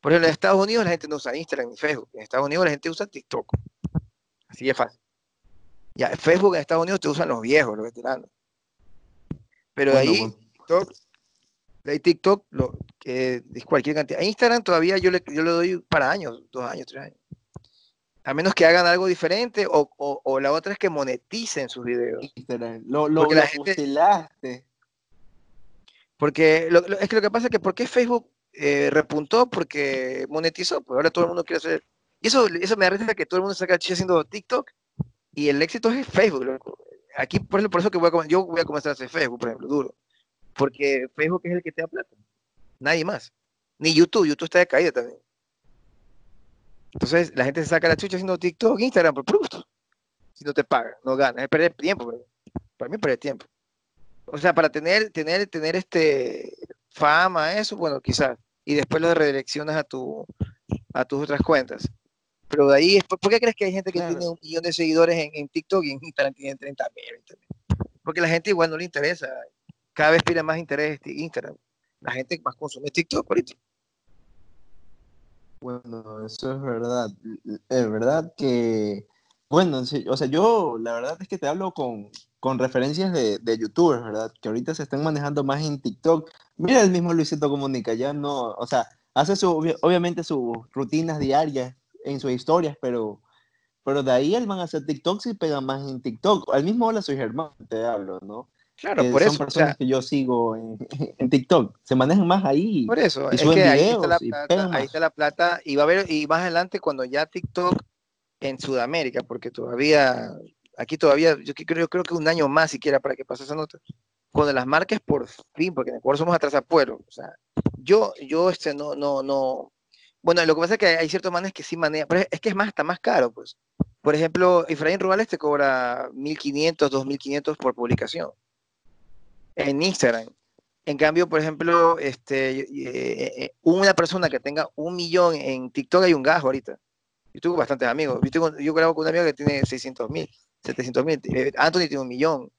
Por ejemplo, en Estados Unidos la gente no usa Instagram ni Facebook. En Estados Unidos la gente usa TikTok. Así es fácil. Ya, Facebook en Estados Unidos te usan los viejos, los veteranos. Pero Bueno, ahí, bueno. TikTok, de ahí TikTok, lo, que es cualquier cantidad. A Instagram todavía yo le, yo le doy para años, dos años, tres años. A menos que hagan algo diferente o, o- o la otra es que moneticen sus videos. Lo, lo, Porque la lo gente- fusilaste. Porque lo- es que lo que pasa es que ¿por qué Facebook eh, repuntó? Porque monetizó, pues ahora todo el mundo quiere hacer. Y eso, eso me da risa que todo el mundo saca chicha haciendo TikTok y el éxito es Facebook, loco. Aquí, por ejemplo, por eso que voy a, yo voy a comenzar a hacer Facebook, por ejemplo, duro. Porque Facebook es el que te da plata. Nadie más. Ni YouTube, YouTube está de caída también. Entonces la gente se saca la chucha haciendo TikTok, Instagram, por puro gusto. Si no te pagan, no ganas, es perder tiempo. bro. Para mí es perder tiempo. O sea, para tener, tener, tener este fama, eso, bueno, quizás. Y después lo redireccionas a tu, a tus otras cuentas. Pero de ahí, ¿por por qué crees que hay gente que Claro. tiene un millón de seguidores en, en TikTok y en Instagram tienen 30 mil? Porque la gente igual no le interesa. Cada vez pide más interés este Instagram. La gente más consume TikTok ahorita. Bueno, eso es verdad. Es verdad que, bueno, o sea, yo la verdad es que te hablo con, con referencias de, de youtubers, ¿verdad? Que ahorita se están manejando más en TikTok. Mira el mismo Luisito Comunica, ya no, o sea, hace su, obvia- obviamente sus rutinas diarias en sus historias, pero, pero de ahí él van a hacer TikTok y pega más en TikTok. Al mismo hola soy Germán, te hablo, ¿no? Claro, Que por son eso. o personas sea, que yo sigo en, <laughs> en TikTok. Se manejan más ahí. Por eso, y es que ahí está la plata, ahí está la plata, y va a haber, y más adelante cuando ya TikTok en Sudamérica, porque todavía, aquí todavía, yo creo, creo que un año más siquiera para que pase esa nota, cuando las marcas por fin, porque en Ecuador somos atrasapuelos, o sea, yo, yo este, no, no, no, bueno, lo que pasa es que hay ciertos manes que sí manejan, pero es- es que es más, está más caro, pues. Por ejemplo, Efraín Rubales te cobra 1.500, 2.500 por publicación en Instagram. En cambio, por ejemplo, este, eh, eh, una persona que tenga un millón en TikTok hay un gajo ahorita. Yo tengo bastantes amigos. Yo, tengo- yo grabo con un amigo que tiene 600 mil, 700 mil. Eh, Anthony tiene un millón.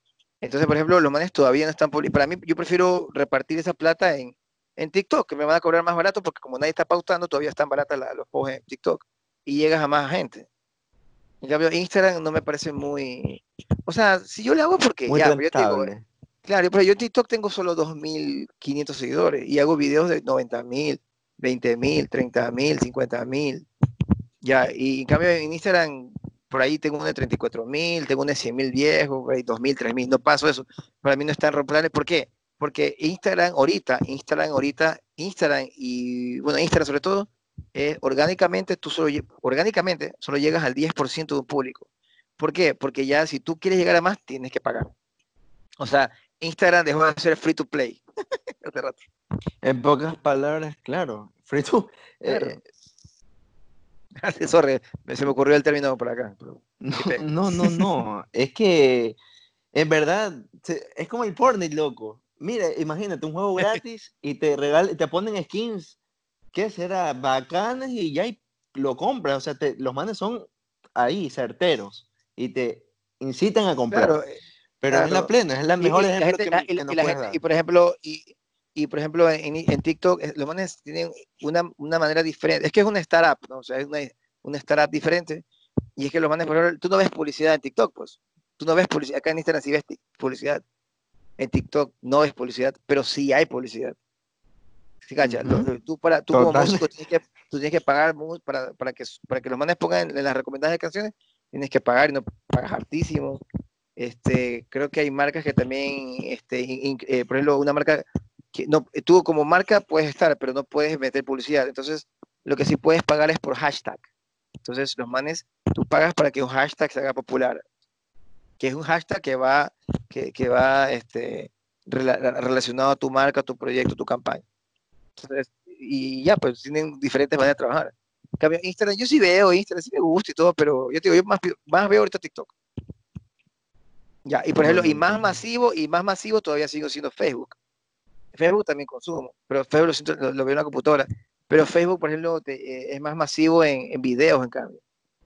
Entonces, por ejemplo, los manes todavía no están publi- Para mí, yo prefiero repartir esa plata en, en TikTok, que me van a cobrar más barato porque como nadie está pautando, todavía están baratas la- los posts en TikTok y llegas a más gente. En cambio, Instagram no me parece muy... O sea, si yo le hago porque Muy ya, pero yo te digo, rentable. Claro, pero yo en TikTok tengo solo 2.500 seguidores y hago videos de 90.000, 20.000, 30.000, 50.000. Ya, y en cambio en Instagram por ahí tengo uno de 34 mil, tengo uno de 100 mil viejos, por ahí 2 mil, 3 mil, no paso eso. Para mí no están romplanes. ¿Por qué? Porque Instagram ahorita, Instagram ahorita, Instagram y, bueno, Instagram sobre todo, eh, orgánicamente, tú solo, orgánicamente solo llegas al 10% de un público. ¿Por qué? Porque ya si tú quieres llegar a más, tienes que pagar. O sea, Instagram dejó de ser free to play. <laughs> Hace rato. En pocas palabras, claro. Free to- Claro. eh, Sorry, me- se me ocurrió el término por acá. pero- no, no, no, no. Es que, en verdad, es como el Fortnite, loco. Mira, imagínate, un juego <laughs> gratis y te regal, te ponen skins, ¿qué será? Bacanas y ya y lo compras. O sea, te- los manes son ahí, certeros, y te incitan a comprar. Claro, Pero es la claro. plena, es la mejor y la ejemplo gente- que, la- me- y la- que nos y la puedes gente- dar. y por ejemplo, y, y por ejemplo en, en TikTok, eh, los manes tienen una, una manera diferente. Es que es una startup, ¿no? O sea, es una, una startup diferente. Y es que los manes, por ejemplo, tú no ves publicidad en TikTok, pues. Tú no ves publicidad. Acá en Instagram sí ves publicidad. En TikTok no ves publicidad, pero sí hay publicidad. ¿Sí, cacha? Ujú. lo- tú, para, tú como músico tienes que, tú tienes que pagar para, para, que, para que los manes pongan en, las recomendadas de canciones, tienes que pagar y no pagas hartísimo. Este, creo que hay marcas que también, este, in- eh, por ejemplo, una marca que no, eh, tú como marca puedes estar, pero no puedes meter publicidad. Entonces, lo que sí puedes pagar es por hashtag. Entonces, los manes, tú pagas para que un hashtag se haga popular, que es un hashtag que va, que, que va este, rela- relacionado a tu marca, tu proyecto, tu campaña. Entonces, y ya, pues tienen diferentes maneras de trabajar. En cambio, Instagram, yo sí veo Instagram, sí me gusta y todo, pero yo te digo, yo más, más veo ahorita TikTok. Ya, y por ejemplo, y más masivo, y más masivo todavía sigo siendo Facebook. Facebook también consumo, pero Facebook lo, lo- lo veo en la computadora. Pero Facebook, por ejemplo, te- eh, es más masivo en, en videos, en cambio,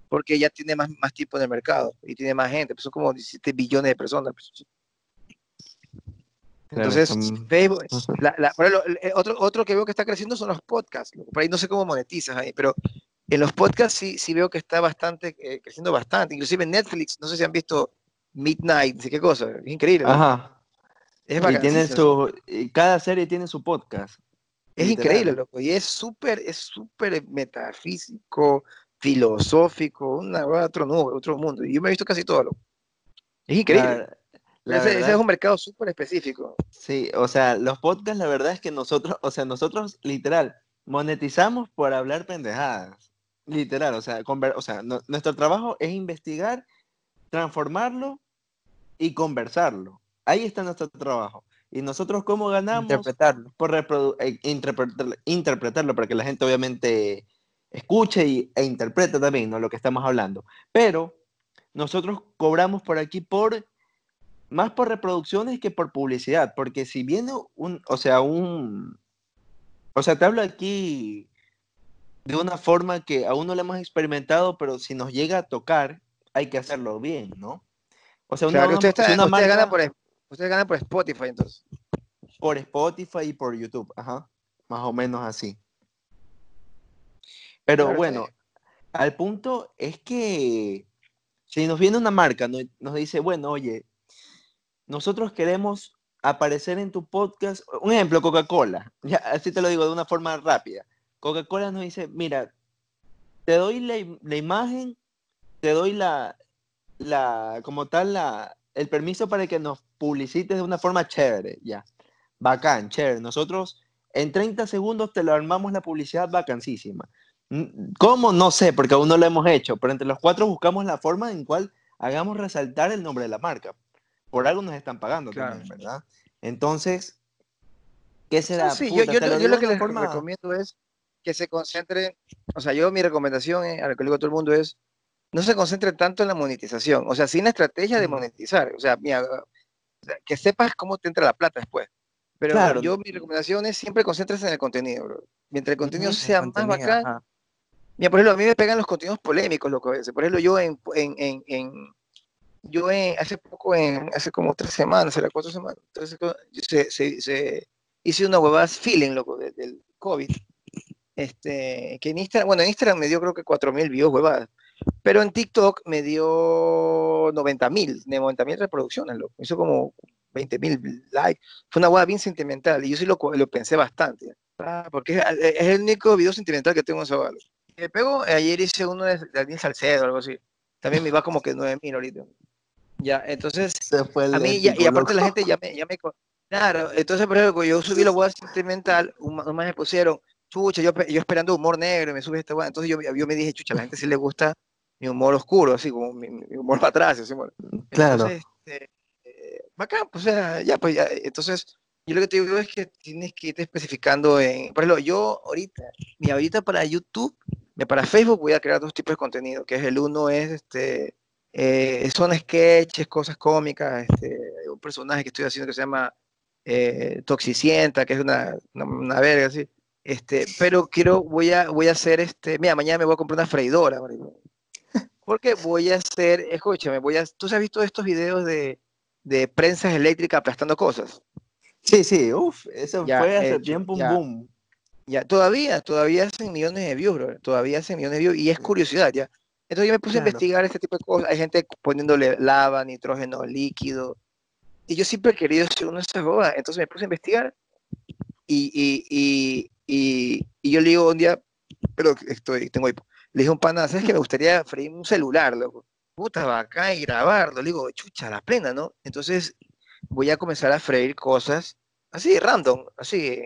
porque ya tiene más, más tiempo en el mercado y tiene más gente, pues son como 17 billones de personas. pues. Claro, Entonces, Facebook, Ujú. la- la- por ejemplo, el- el otro, otro que veo que está creciendo son los podcasts. Por ahí no sé cómo monetizas ahí, pero en los podcasts sí, sí veo que está bastante, eh, creciendo bastante. Inclusive en Netflix, no sé si han visto Midnight, no sé qué cosa, es increíble. loco. Ajá. Es Y tiene bacanísimo. su, cada serie tiene su podcast. Es literal. increíble, loco. Y es súper, es súper metafísico, filosófico, una, otro, otro mundo. Y yo me he visto casi todo, loco. Es increíble. La- la ese, ese es un mercado súper específico. Sí, o sea, los podcasts, la verdad es que nosotros, o sea, nosotros literal monetizamos por hablar pendejadas. Literal, o sea, conver- o sea, no- nuestro trabajo es investigar, transformarlo y conversarlo. Ahí está nuestro trabajo. Y nosotros cómo ganamos Interpretarlo. por eh, interpretar- interpretarlo para que la gente obviamente escuche y, e interprete también ¿no? lo que estamos hablando. Pero nosotros cobramos por aquí por más por reproducciones que por publicidad, porque si viene un, o sea, un, o sea, te hablo aquí de una forma que aún no lo hemos experimentado, pero si nos llega a tocar, hay que hacerlo bien, ¿no? O sea, una, Claro, usted, está- si una usted gana por, Spotify, entonces. por Spotify y por YouTube, ajá, más o menos así. Pero Claro, bueno, al punto es que si nos viene una marca, no- nos dice, bueno, oye, nosotros queremos aparecer en tu podcast, un ejemplo, Coca-Cola, <laughs> así te lo digo de una forma rápida. Coca-Cola nos dice, mira, te doy la, la imagen, te doy la, la, como tal, la, el permiso para que nos publicites de una forma chévere, ya. Bacán, chévere. Nosotros en 30 segundos te lo armamos la publicidad vacancísima. Mm, ¿Cómo? No sé, porque aún no lo hemos hecho, pero entre los cuatro buscamos la forma en cual hagamos resaltar el nombre de la marca. Por algo nos están pagando Claro. también, ¿verdad? Entonces, ¿qué será? Sí, yo, Puta, yo te lo, yo que les forma- recomiendo es que se concentre, o sea, yo mi recomendación eh, a lo que le digo a todo el mundo es, no se concentre tanto en la monetización, o sea, sin la estrategia de monetizar, o sea, mira, que sepas cómo te entra la plata después. Pero Claro. yo mi recomendación es siempre concéntrese en el contenido, bro. Mientras el contenido Ujú, sea Contenido, más bacán, ajá. Mira, por ejemplo, a mí me pegan los contenidos polémicos, loco, a veces. Por ejemplo, yo en, en, en, en- yo en, hace poco, en, hace como tres semanas, era cuatro semanas, entonces se, se, se- hice una huevada feeling, loco, de- del COVID. Este, que en Instagram, bueno, en Instagram me dio creo que 4.000 views, huevadas. Pero en TikTok me dio 90.000, de 90.000 reproducciones, loco. Hizo como 20.000 likes. Fue una huevada bien sentimental. Y yo sí lo, lo pensé bastante. Ah, porque es, es el único video sentimental que tengo en huevada. loco. Me pego, ayer hice uno de Daniel Salcedo, algo así. también me va como que 9000 ahorita. Ya, entonces, a mí, ya- y aparte la gente ya me, ya me... Claro, entonces, por ejemplo, yo subí la hueá sentimental, un, más me pusieron, chucha, yo, yo esperando humor negro, me sube esta hueá, entonces yo, yo me dije, chucha, a la gente sí le gusta mi humor oscuro, así como mi, mi humor para atrás, así, bueno. Claro. Entonces, este, eh, bacán, pues, o sea, ya, pues, ya, entonces, yo lo que te digo es que tienes que irte especificando en, por ejemplo, yo ahorita, mi ahorita para YouTube, para Facebook voy a crear dos tipos de contenido, que es el uno es, este, eh, son sketches, cosas cómicas, este, un personaje que estoy haciendo que se llama eh, Toxicienta, que es una, una, una verga, así, este, pero quiero, voy a, voy a hacer, este, mira, mañana me voy a comprar una freidora, marico. Porque voy a hacer, escúchame, voy a, ¿tú has visto estos videos de, de prensas eléctricas aplastando cosas? Sí, sí, uff, eso Ya, fue hace hecho, tiempo un ya. boom. Ya, todavía, todavía hacen millones de views, bro, Todavía hacen millones de views y es curiosidad, ya. Entonces yo me puse Claro. a investigar este tipo de cosas. Hay gente poniéndole lava, nitrógeno líquido. Y yo siempre he querido ser una de esas bobas. Entonces me puse a investigar y, y, y, y, y yo le digo un día, pero estoy, tengo hipo. Le dije a un pana, ¿sabes que me gustaría freír un celular, loco? Puta, bacán y grabarlo. Le digo, chucha, la plena, ¿no? Entonces voy a comenzar a freír cosas así, random, así,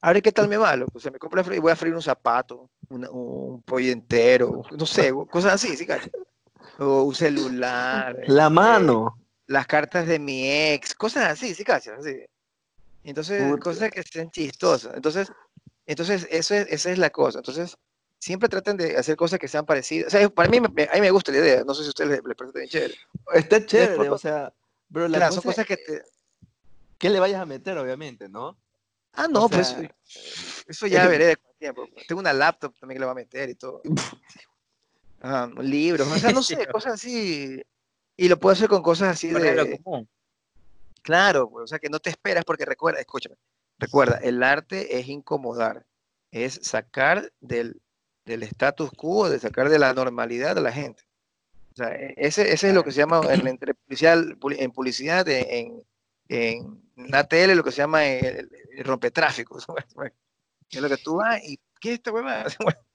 a ver qué tal me va, loco. O sea, me compro fre- voy a freír un zapato, una- un pollo entero, no sé, <laughs> cosas así, ¿sí, cacho? O un celular, La eh, mano. las cartas de mi ex, cosas así, ¿sí, cacho? Así. Entonces, Puta. cosas que sean chistosas. Entonces, entonces eso es, esa es la cosa. Entonces, siempre traten de hacer cosas que sean parecidas. O sea, para mí, me- me- a mí me gusta la idea. No sé si a ustedes les, les parece bien chévere. Está chévere, por- o sea, pero la Claro, cosa son cosas que te... que le vayas a meter, obviamente, ¿no? Ah, no, pues sea, eso ya veré de cuánto tiempo. Tengo una laptop también que le va a meter y todo. <laughs> Ajá, libros, o sea, no sé, <laughs> cosas así. Y lo puedo hacer con cosas así de lo común. Claro, pues, o sea, que no te esperas porque recuerda, escúchame, recuerda, el arte es incomodar, es sacar del, del status quo, de sacar de la normalidad a la gente. O sea, e- ese, ese es lo que se llama en, entre- publicidad, en publicidad, en, en, la tele, lo que se llama el, el rompetráfico. <laughs> Es lo que tú vas y, ¿qué es esta huevada? <laughs>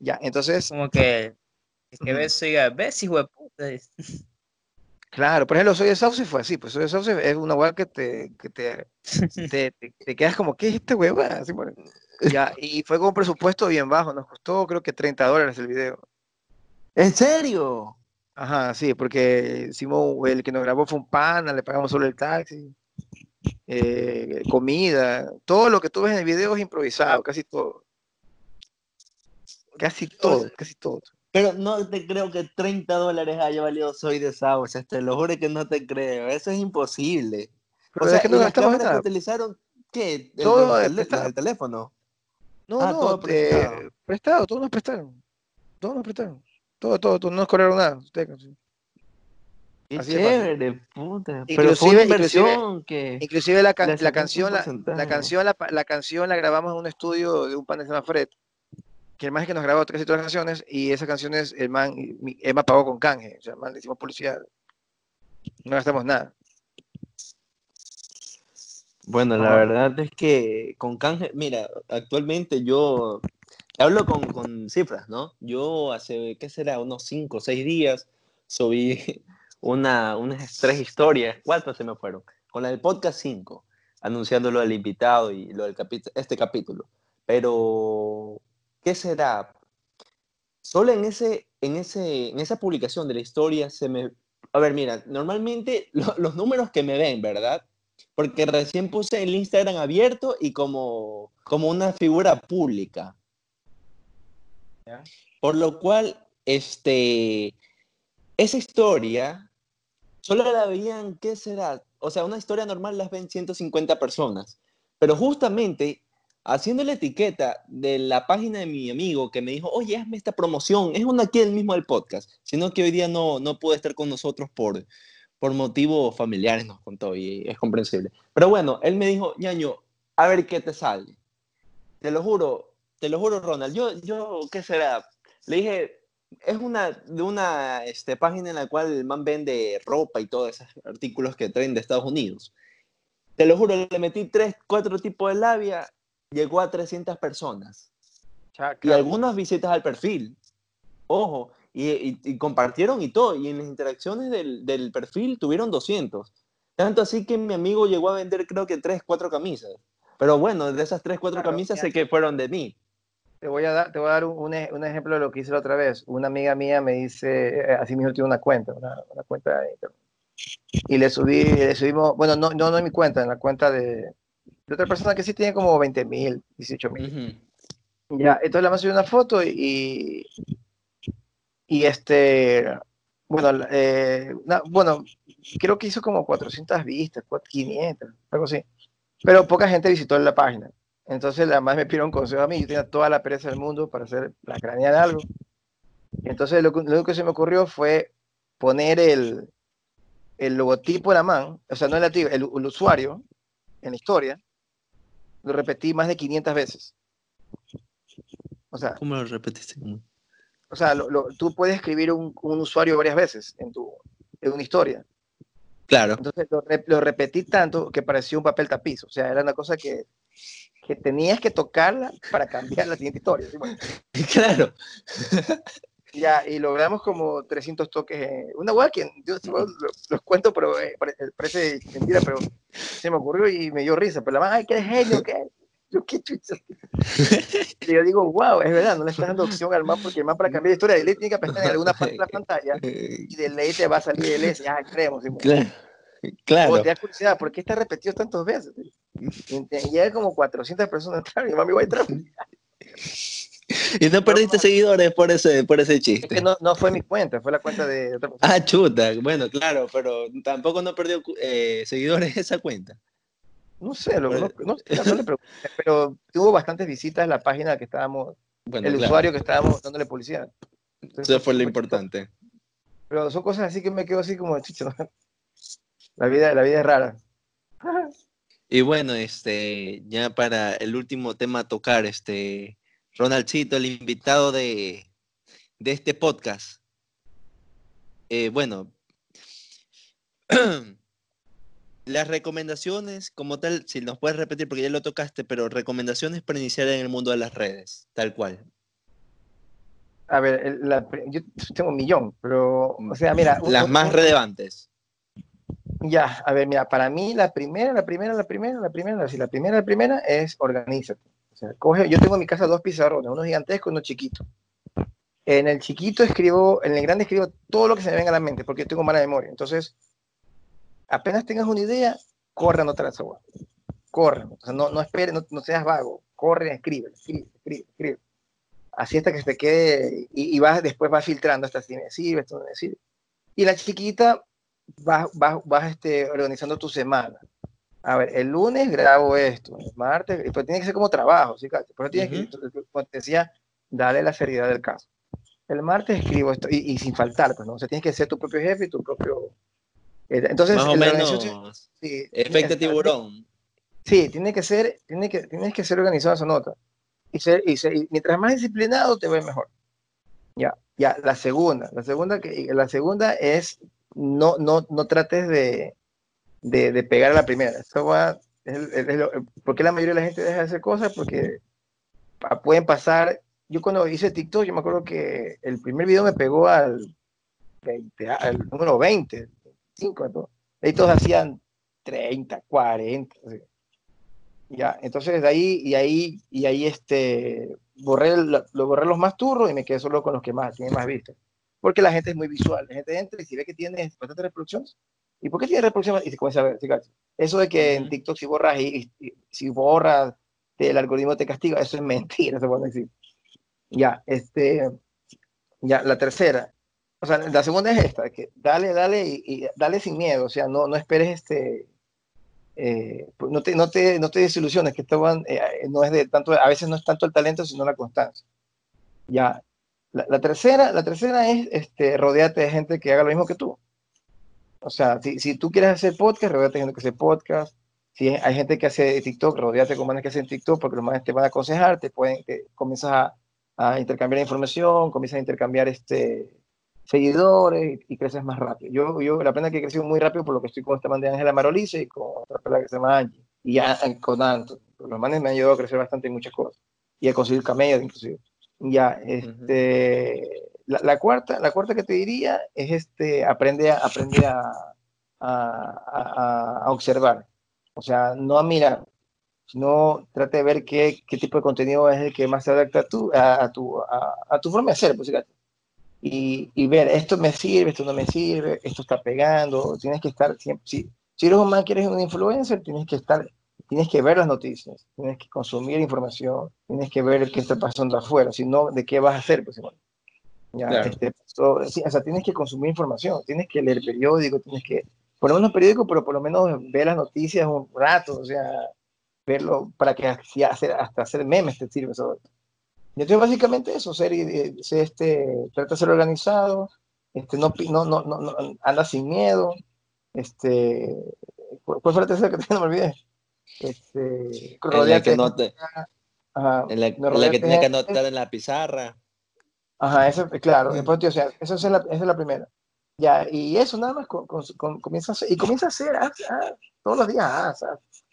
Ya, entonces, Como que, es que ves, oiga, ves, hijo de puta. claro, por ejemplo, Soy de Sauce fue así, pues Soy de Sauce es una hueá que te, que te, <laughs> te, te- te quedas como, ¿qué es esta huevada? Así, bueno. <laughs> Ya, y fue con un presupuesto bien bajo, nos costó creo que 30 dólares el video. ¿En serio? Ajá, sí, porque hicimos, el que nos grabó fue un pana, le pagamos solo el taxi, eh, comida, todo lo que tú ves en el video es improvisado, casi todo. Casi todo, casi todo. Pero no te creo que 30 dólares haya valido Soy de Sauce, te lo juro que no te creo, eso es imposible. Pero o sea, es que ¿y no las gastamos cámaras que nada. utilizaron, ¿qué? ¿El, Todo del teléfono? No, Ah, no, todo eh, prestado. todos nos prestaron. Todos nos prestaron. Todo, todo, todo, no nos cobraron nada. ustedes, sí. Qué Así de fácil. chévere, puta. Pero fue Inclusive- una inclusive- inversión que... Inclusive la, can- la canción, la, la canción, la, pa- la canción la grabamos en un estudio de un pan se llama Fred, que el man es que nos grabó casi todas las canciones, y esas canciones el man, Emma pagó con canje, o sea, el man le hicimos publicidad. No gastamos nada. Bueno, la verdad es que con canje, mira, actualmente yo hablo con, con cifras, ¿no? Yo hace, ¿qué será? Unos 5 o 6 días subí <laughs> una, unas tres historias, cuatro se me fueron, con la del podcast 5, anunciando lo del invitado y lo del este capítulo. Pero, ¿qué será? Solo en, ese, en, ese, en esa publicación de la historia se me... A ver, mira, normalmente <laughs> lo- los números que me ven, ¿verdad? Porque recién puse el Instagram abierto y como, como una figura pública. Ya. Por lo cual, este, esa historia solo la veían, ¿qué será? O sea, una historia normal las ven 150 personas. Pero justamente haciendo la etiqueta de la página de mi amigo que me dijo, oye, hazme esta promoción, es una aquí el mismo del podcast, sino que hoy día no, no puede estar con nosotros por, por motivos familiares, nos contó, y es comprensible. Pero bueno, él me dijo, ñaño, a ver qué te sale. Te lo juro, te lo juro, Ronald. Yo, yo, ¿qué será? Le dije, es una, de una este, página en la cual el man vende ropa y todos esos artículos que traen de Estados Unidos. Te lo juro, le metí tres, cuatro tipos de labia, llegó a 300 personas y algunas visitas al perfil. Ojo, y, y- y compartieron y todo. Y en las interacciones del, del perfil tuvieron 200. Tanto así que mi amigo llegó a vender creo que 3, 4 camisas. Pero bueno, de esas 3, 4 Claro, camisas ya. sé que fueron de mí. Te voy a dar, te voy a dar un, un ej- un ejemplo de lo que hice la otra vez. Una amiga mía me dice, eh, así mismo tiene una cuenta, una, una cuenta de internet. Y le subí, le subimos, bueno, no, no, no en mi cuenta, en la cuenta de, de otra persona que sí tiene como 20 mil, 18 mil. Ujú. Ya, entonces le mandé una foto y, y este, bueno, eh, bueno, creo que hizo como 400 vistas, cuat- 500, algo así. Pero poca gente visitó la página. Entonces, además me pidieron consejo a mí. Yo tenía toda la pereza del mundo para hacer la cranear algo. Entonces, lo, lo que se me ocurrió fue poner el, el logotipo de la man, o sea, no el, el, usuario en la historia. Lo repetí más de 500 veces. ¿Cómo lo repetiste? O sea, lo- lo- tú puedes escribir un, un usuario varias veces en, tu, en una historia. Claro. Entonces lo, re- lo repetí tanto que parecía un papel tapiz. O sea, era una cosa que, que tenías que tocarla para cambiar la siguiente historia. Bueno, <laughs> Claro. ya, y logramos como 300 toques. en- una hueá que yo yo lo- los cuento, pero eh, pare- parece mentira, pero se me ocurrió y me dio risa. Pero la man, ay, qué genio, qué. <laughs> Yo, qué chucha. Y yo digo, wow, es verdad, no le estás dando opción al man porque el man para cambiar de historia de ley tiene que apretar en alguna parte de la <laughs> pantalla y de ley te va a salir el S. Ya, creemos. sí, Claro. O te das curiosidad, ¿por qué está repetido tantas veces? Y hay como 400 personas entraron y mami va a entrar. <laughs> Y no perdiste seguidores por ese, por ese Es chiste. que no, no fue mi cuenta, fue la cuenta de otra persona. Ah, chuta. Bueno, claro, pero tampoco no perdió eh, seguidores esa cuenta. No sé, lo, Bueno. no, <laughs> no- no le pregunté, pero tuvo bastantes visitas en la página que estábamos, Bueno, el claro. usuario que estábamos dándole publicidad. Entonces, Eso fue lo importante. Pero son cosas así que me quedo así como chicho. La vida, la vida es rara. Y bueno, este, ya para el último tema a tocar, este, Ronaldcito, el invitado de, de este podcast. Eh, bueno, <clears throat> las recomendaciones, como tal, si nos puedes repetir, porque ya lo tocaste, pero recomendaciones para iniciar en el mundo de las redes, tal cual. A ver, el- la yo tengo un millón, pero, o sea, mira. Las un- más un- relevantes. Ya, a ver, mira, para mí la primera, la primera, la primera, la primera, si la primera, la primera es organízate. O sea, coge, yo tengo en mi casa dos pizarrones, uno gigantesco y uno chiquito. En el chiquito escribo, en el grande escribo todo lo que se me venga a la mente, porque yo tengo mala memoria. Entonces, apenas tengas una idea, corre a anotar esa hueá. Corre, o sea, no, no esperes, no, no seas vago, corre, escribe, escribe, escribe, escribe. Así hasta que se te quede, y, y vas, después vas filtrando hasta si me sirve, esto no me sirve. Y la chiquita, vas, vas, vas este, organizando tu semana. A ver, el lunes grabo esto, el martes, pero tiene que ser como trabajo, ¿sí? Pero tienes que, como te decía, darle la seriedad del caso. El martes escribo esto, y, y sin faltar, pues, ¿no? O sea, tienes que ser tu propio jefe y tu propio... eh, Entonces, Más o menos, sí, efecto tiburón. Sí, tiene que ser, tiene que, tienes que ser organizado esa nota. Y, ser, y, ser- y mientras más disciplinado, te ves mejor. Ya, ya, la segunda, la segunda, que, la segunda es no, no, no trates de, de, de pegar a la primera. Eso va, es es lo- ¿Por qué la mayoría de la gente deja de hacer cosas? Porque pueden pasar. Yo cuando hice TikTok, yo me acuerdo que el primer video me pegó al, 20, al número 20, 25, ¿no? Ahí todos hacían 30, 40. así. Ya, entonces de ahí, y ahí, y ahí este, borré, el- lo borré los más turros y me quedé solo con los que más, tienen más vistas. Porque la gente es muy visual, la gente entra y si ve que tiene bastantes reproducciones, ¿y por qué tiene reproducciones? Y se comienza a ver, ¿sí? Eso de que en. TikTok si borras y, y- si borras, el algoritmo te castiga, eso es mentira, <laughs> se puede decir. Ya, este, ya, la tercera, o sea, la segunda es esta, que dale, dale y, y dale sin miedo, o sea, no, no esperes este, eh, pues no, te, no, te, no te desilusiones, que esto van, eh, no es de tanto, a veces no es tanto el talento, sino la constancia. Ya, la, la tercera, la tercera es este, rodearte de gente que haga lo mismo que tú. O sea, si, si tú quieres hacer podcast, rodeate de gente que hace podcast. Si hay gente que hace TikTok, rodeate con manes que hacen TikTok, porque los manes te van a aconsejar, te pueden, te, comienzas a, a intercambiar información, comienzas a intercambiar este, seguidores y, y creces más rápido. Yo, yo la pena que he crecido muy rápido por lo que estoy con esta man de Ángela Marolice y con otra pela que se llama Angie. Y ya con Anto. Los manes me han ayudado a crecer bastante en muchas cosas. Y a conseguir camellos, inclusive. Ya, este, la, la cuarta, la cuarta que te diría es este, aprende a, aprende a, a- a- a observar. O sea, no a mirar, sino trate de ver qué, qué tipo de contenido es el que más se adapta a tu, a, a tu, a, a tu forma de ser, pues, fíjate. Y, y ver, esto me sirve, esto no me sirve, esto está pegando, tienes que estar siempre, si, si eres un man que eres un influencer, tienes que estar, tienes que ver las noticias, tienes que consumir información, tienes que ver qué está pasando afuera, si no, ¿de qué vas a hacer? Pues, bueno, ya, Claro. este, so- sí, o sea, tienes que consumir información, tienes que leer periódico, tienes que, por lo menos periódico, pero por lo menos ver las noticias un rato, o sea, verlo para que así hacer, hasta hacer memes te sirve eso. Y entonces básicamente eso, ser, eh, ser, este, trata de ser organizado, este, no, no, no, no, anda sin miedo, este, ¿cuál fue la tercera <laughs> que no me olvidé? Este, En la que, no te- ajá, en la, no en la que tienes que anotar en la pizarra. Ajá, eso, claro, después, tío, o sea, esa es la, esa es la primera. Ya, y eso nada más con- con- con- comienza a hacer, y comienza a hacer, haz, haz, todos los días, haz.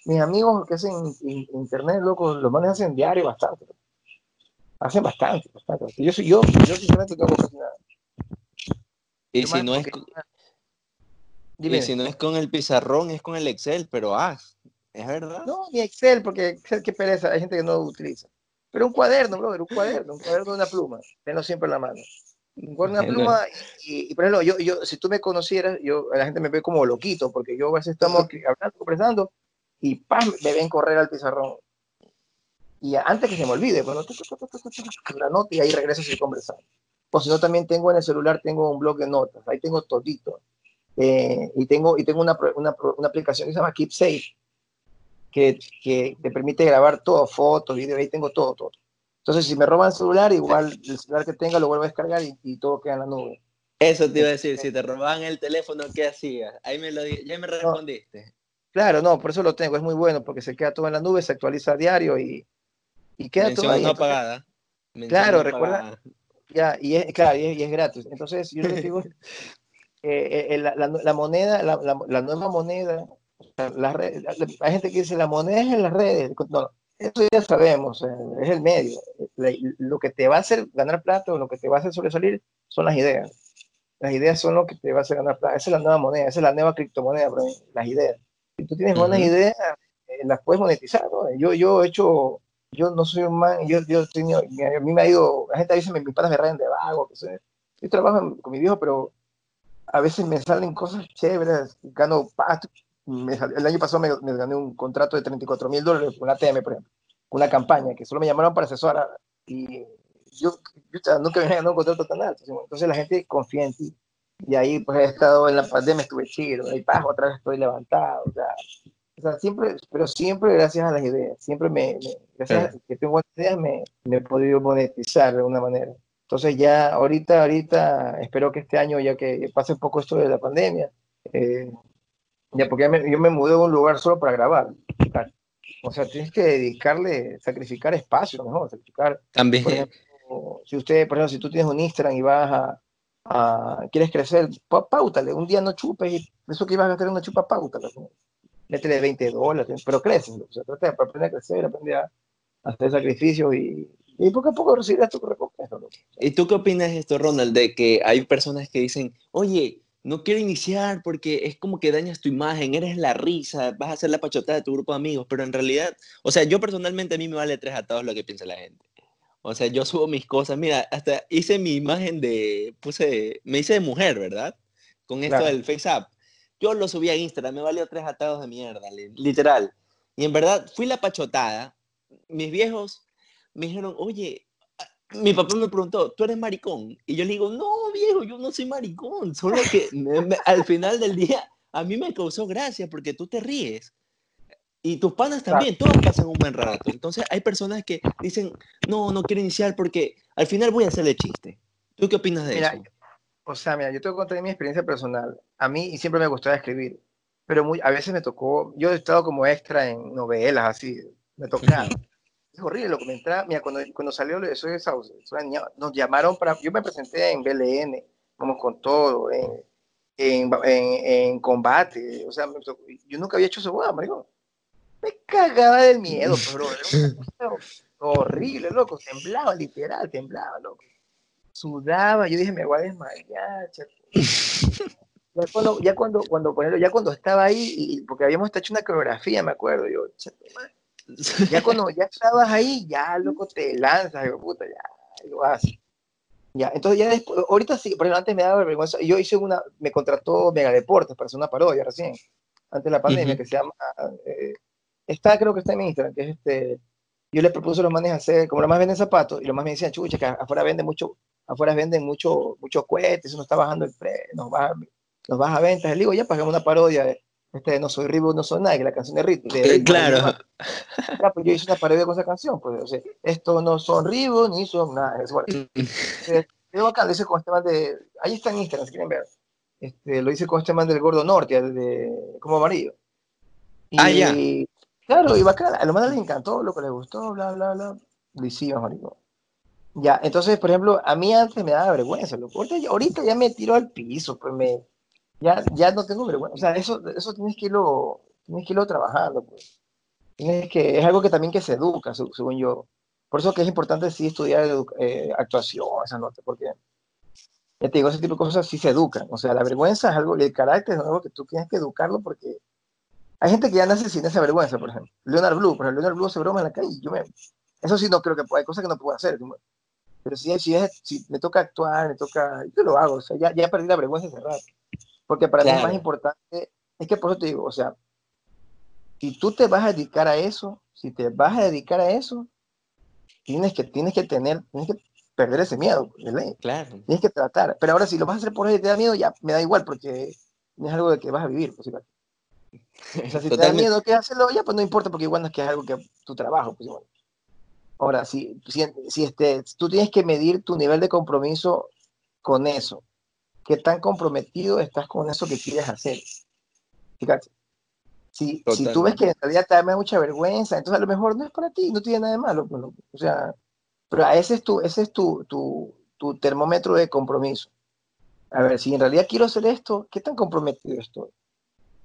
Mis amigos que hacen in- internet, loco, los manes hacen diario bastante. Hacen bastante, bastante. Yo, soy- yo, yo sinceramente no hago casi nada. Y Yo si, más no es, porque- co- Dime. y si no es con el pizarrón, es con el Excel, pero ah, es verdad. No, ni Excel, porque Excel, qué pereza, hay gente que no lo utiliza. Pero un cuaderno, brother, un cuaderno, un cuaderno de una pluma, tenlo siempre en la mano. Un cuaderno de una Bueno. pluma, y, y, por ejemplo, yo, yo, si tú me conocieras, yo, la gente me ve como loquito, porque yo a veces estamos aquí hablando, conversando, y ¡pam! me ven correr al pizarrón. Y antes que se me olvide, bueno, tu, la nota y ahí regreso a seguir conversando. O si no, también tengo en el celular, tengo un blog de notas, ahí tengo todito. Eh, y tengo, y tengo una, una, una aplicación que se llama KeepSafe, que, que te permite grabar todo, fotos, videos, ahí tengo todo, todo. Entonces, si me roban el celular, igual el celular que tenga lo vuelvo a descargar y, y todo queda en la nube. Eso te iba a decir, si te robaban el teléfono, ¿qué hacías? Ahí me lo ya me respondiste. Claro, no, por eso lo tengo, es muy bueno, porque se queda todo en la nube, se actualiza a diario y, y queda todo Mención ahí. no Entonces, pagada. Claro, no recuerda- pagada. ya, y es, claro, y es, y es gratis. Entonces, yo que digo, <laughs> eh, eh, la, la- la moneda, la, la- nueva moneda, redes- hay gente que dice, la moneda es en las redes. No, eso ya sabemos, eh, es el medio. Lo que te va a hacer ganar plata o lo que te va a hacer sobresalir son las ideas. Las ideas son lo que te va a hacer ganar plata. Esa es la nueva moneda, esa es la nueva criptomoneda, bro, las ideas. Si tú tienes buenas Ujú. ideas, eh, las puedes monetizar. ¿no? Yo, yo he hecho, yo no soy un man, yo, yo tenido- a mí me ha ido, la gente a veces me, mis padres me rayan de vago, que. Yo trabajo con mi viejo, pero a veces me salen cosas chéveres, gano, me el año pasado me, me gané un contrato de 34 mil dólares con ATM, por ejemplo, una campaña que solo me llamaron para asesorar y yo, yo nunca me había ganado un contrato tan alto, entonces la gente confía en ti y ahí pues he estado en la pandemia, estuve chido, ahí pa, otra vez estoy levantado, o sea, o sea, siempre, pero siempre gracias a las ideas, siempre me, me- gracias a que tengo ideas me, me he podido monetizar de alguna manera. Entonces ya ahorita, ahorita, espero que este año, ya que pase un poco esto de la pandemia, eh, ya porque me- yo me mudé a un lugar solo para grabar. O sea, tienes que dedicarle, sacrificar espacio, mejor, sacrificar, También. por ejemplo, si usted, por ejemplo, si tú tienes un Instagram y vas a, a- quieres crecer, pa- pautale, un día no chupes y eso que ibas a gastar una chupa, pautale. Métele 20 dólares, pero creces, o sea, trata de aprender a crecer, aprender a hacer sacrificios y, y poco a poco recibirás tu recompensa. ¿no? ¿Y tú qué opinas de esto, Ronald? De que hay personas que dicen, oye, no quiero iniciar porque es como que dañas tu imagen, eres la risa, vas a hacer la pachotada de tu grupo de amigos, pero en realidad, o sea, yo personalmente a mí me vale tres atados lo que piensa la gente. O sea, yo subo mis cosas, mira, hasta hice mi imagen de, puse, me hice de mujer, ¿verdad? Con esto Claro. del FaceApp. Yo lo subí a Instagram, me valió tres atados de mierda, li- literal. Y en verdad, fui la pachotada. Mis viejos me dijeron, oye, mi papá me preguntó, ¿tú eres maricón? Y yo le digo, no, viejo, yo no soy maricón, solo que me- me- al final del día a mí me causó gracia porque tú te ríes. Y tus panas también, todos pasan un buen rato. Entonces hay personas que dicen, no, no quiero iniciar porque al final voy a hacerle chiste. ¿Tú qué opinas de Mira, eso? O sea, mira, yo te voy a contar mi experiencia personal. A mí y siempre me gustaba escribir, pero muy, a veces me tocó, yo he estado como extra en novelas, así, me tocaba. <laughs> Es horrible lo que me entraba. Mira, cuando, cuando salió Soy de Sauce, nos llamaron para, yo me presenté en BLN, vamos con todo, en, en, en, en combate, o sea, tocó- yo nunca había hecho eso, guau, marico. Me cagaba del miedo, <laughs> pero horrible, loco, temblaba, literal, temblaba, loco. Sudaba, yo dije, me voy a desmayar. Ya cuando, ya cuando, cuando, por ejemplo, ya cuando estaba ahí, y, porque habíamos hecho una coreografía, me acuerdo, yo, ya cuando ya estabas ahí, ya, loco, te lanzas, digo, puta, ya, lo haces. Ya, entonces ya después, ahorita sí, por ejemplo, antes me daba vergüenza, yo hice una, me contrató Mega Deportes para hacer una parodia recién, antes de la pandemia, que se llama, eh, está, creo que está en Instagram, que es este, yo le propuse a los manes hacer, como los más venden zapatos, y los más me decían, chucha, que afuera venden mucho, afuera venden mucho, muchos cohetes, eso está bajando el precio, nos baja, nos baja ventas, le digo, ya pagamos una parodia de, este, No Soy Reebok, No Soy Nike, la canción de de Eh, claro. de. Ya, pues yo hice una parodia con esa canción, pues, o sea, esto no son Reebok, ni son nada, es bueno. Eh, Es bacán, lo hice con este man de, ahí está en Instagram, si quieren ver. Este, lo hice con este man del Gordo Norte, de, de- como amarillo. Y, Ah, ya. Claro, y bacán, a los manes les encantó, lo que les gustó, bla, bla, bla. Lo hicimos, marico. Ya, entonces, por ejemplo, a mí antes me daba vergüenza, loco. Ahorita, ahorita ya me tiro al piso, pues me, ya, ya no tengo vergüenza. O sea, eso, eso tienes que irlo, tienes que irlo trabajando, pues. Tienes que, es algo que también que se educa, se- según yo. Por eso que es importante sí estudiar eh, actuación, esa nota, porque ya te digo, ese tipo de cosas sí se educan. O sea, la vergüenza es algo, el carácter es algo que tú tienes que educarlo porque hay gente que ya nace sin esa vergüenza, por ejemplo. Leonard Blue, por ejemplo, Leonard Blue se broma en la calle. Yo me, eso sí no creo que pueda, hay cosas que no puedo hacer. Pero si, si, es- si me toca actuar, me toca, yo lo hago. O sea, ya, ya perdí la vergüenza hace rato. Porque para mí es más Claro. importante, es que por eso te digo, o sea, si tú te vas a dedicar a eso, si te vas a dedicar a eso, tienes que, tienes que tener, tienes que perder ese miedo, ¿verdad? Claro. Tienes que tratar. Pero ahora, si lo vas a hacer por ahí y te da miedo, ya me da igual, porque no es algo de que vas a vivir. Pues, igual. o sea, si te da Totalmente. miedo que hacerlo, ya pues no importa, porque igual no es que es algo que tu trabajo. Pues, igual. Ahora, si, si, si este, tú tienes que medir tu nivel de compromiso con eso, qué tan comprometido estás con eso que quieres hacer. Fíjate. Si, si tú ves que en realidad te da mucha vergüenza, entonces a lo mejor no es para ti, no tiene nada de malo. pues, no. O sea, pero ese es tu, ese es tu, tu, tu termómetro de compromiso. A ver, si en realidad quiero hacer esto, ¿qué tan comprometido estoy?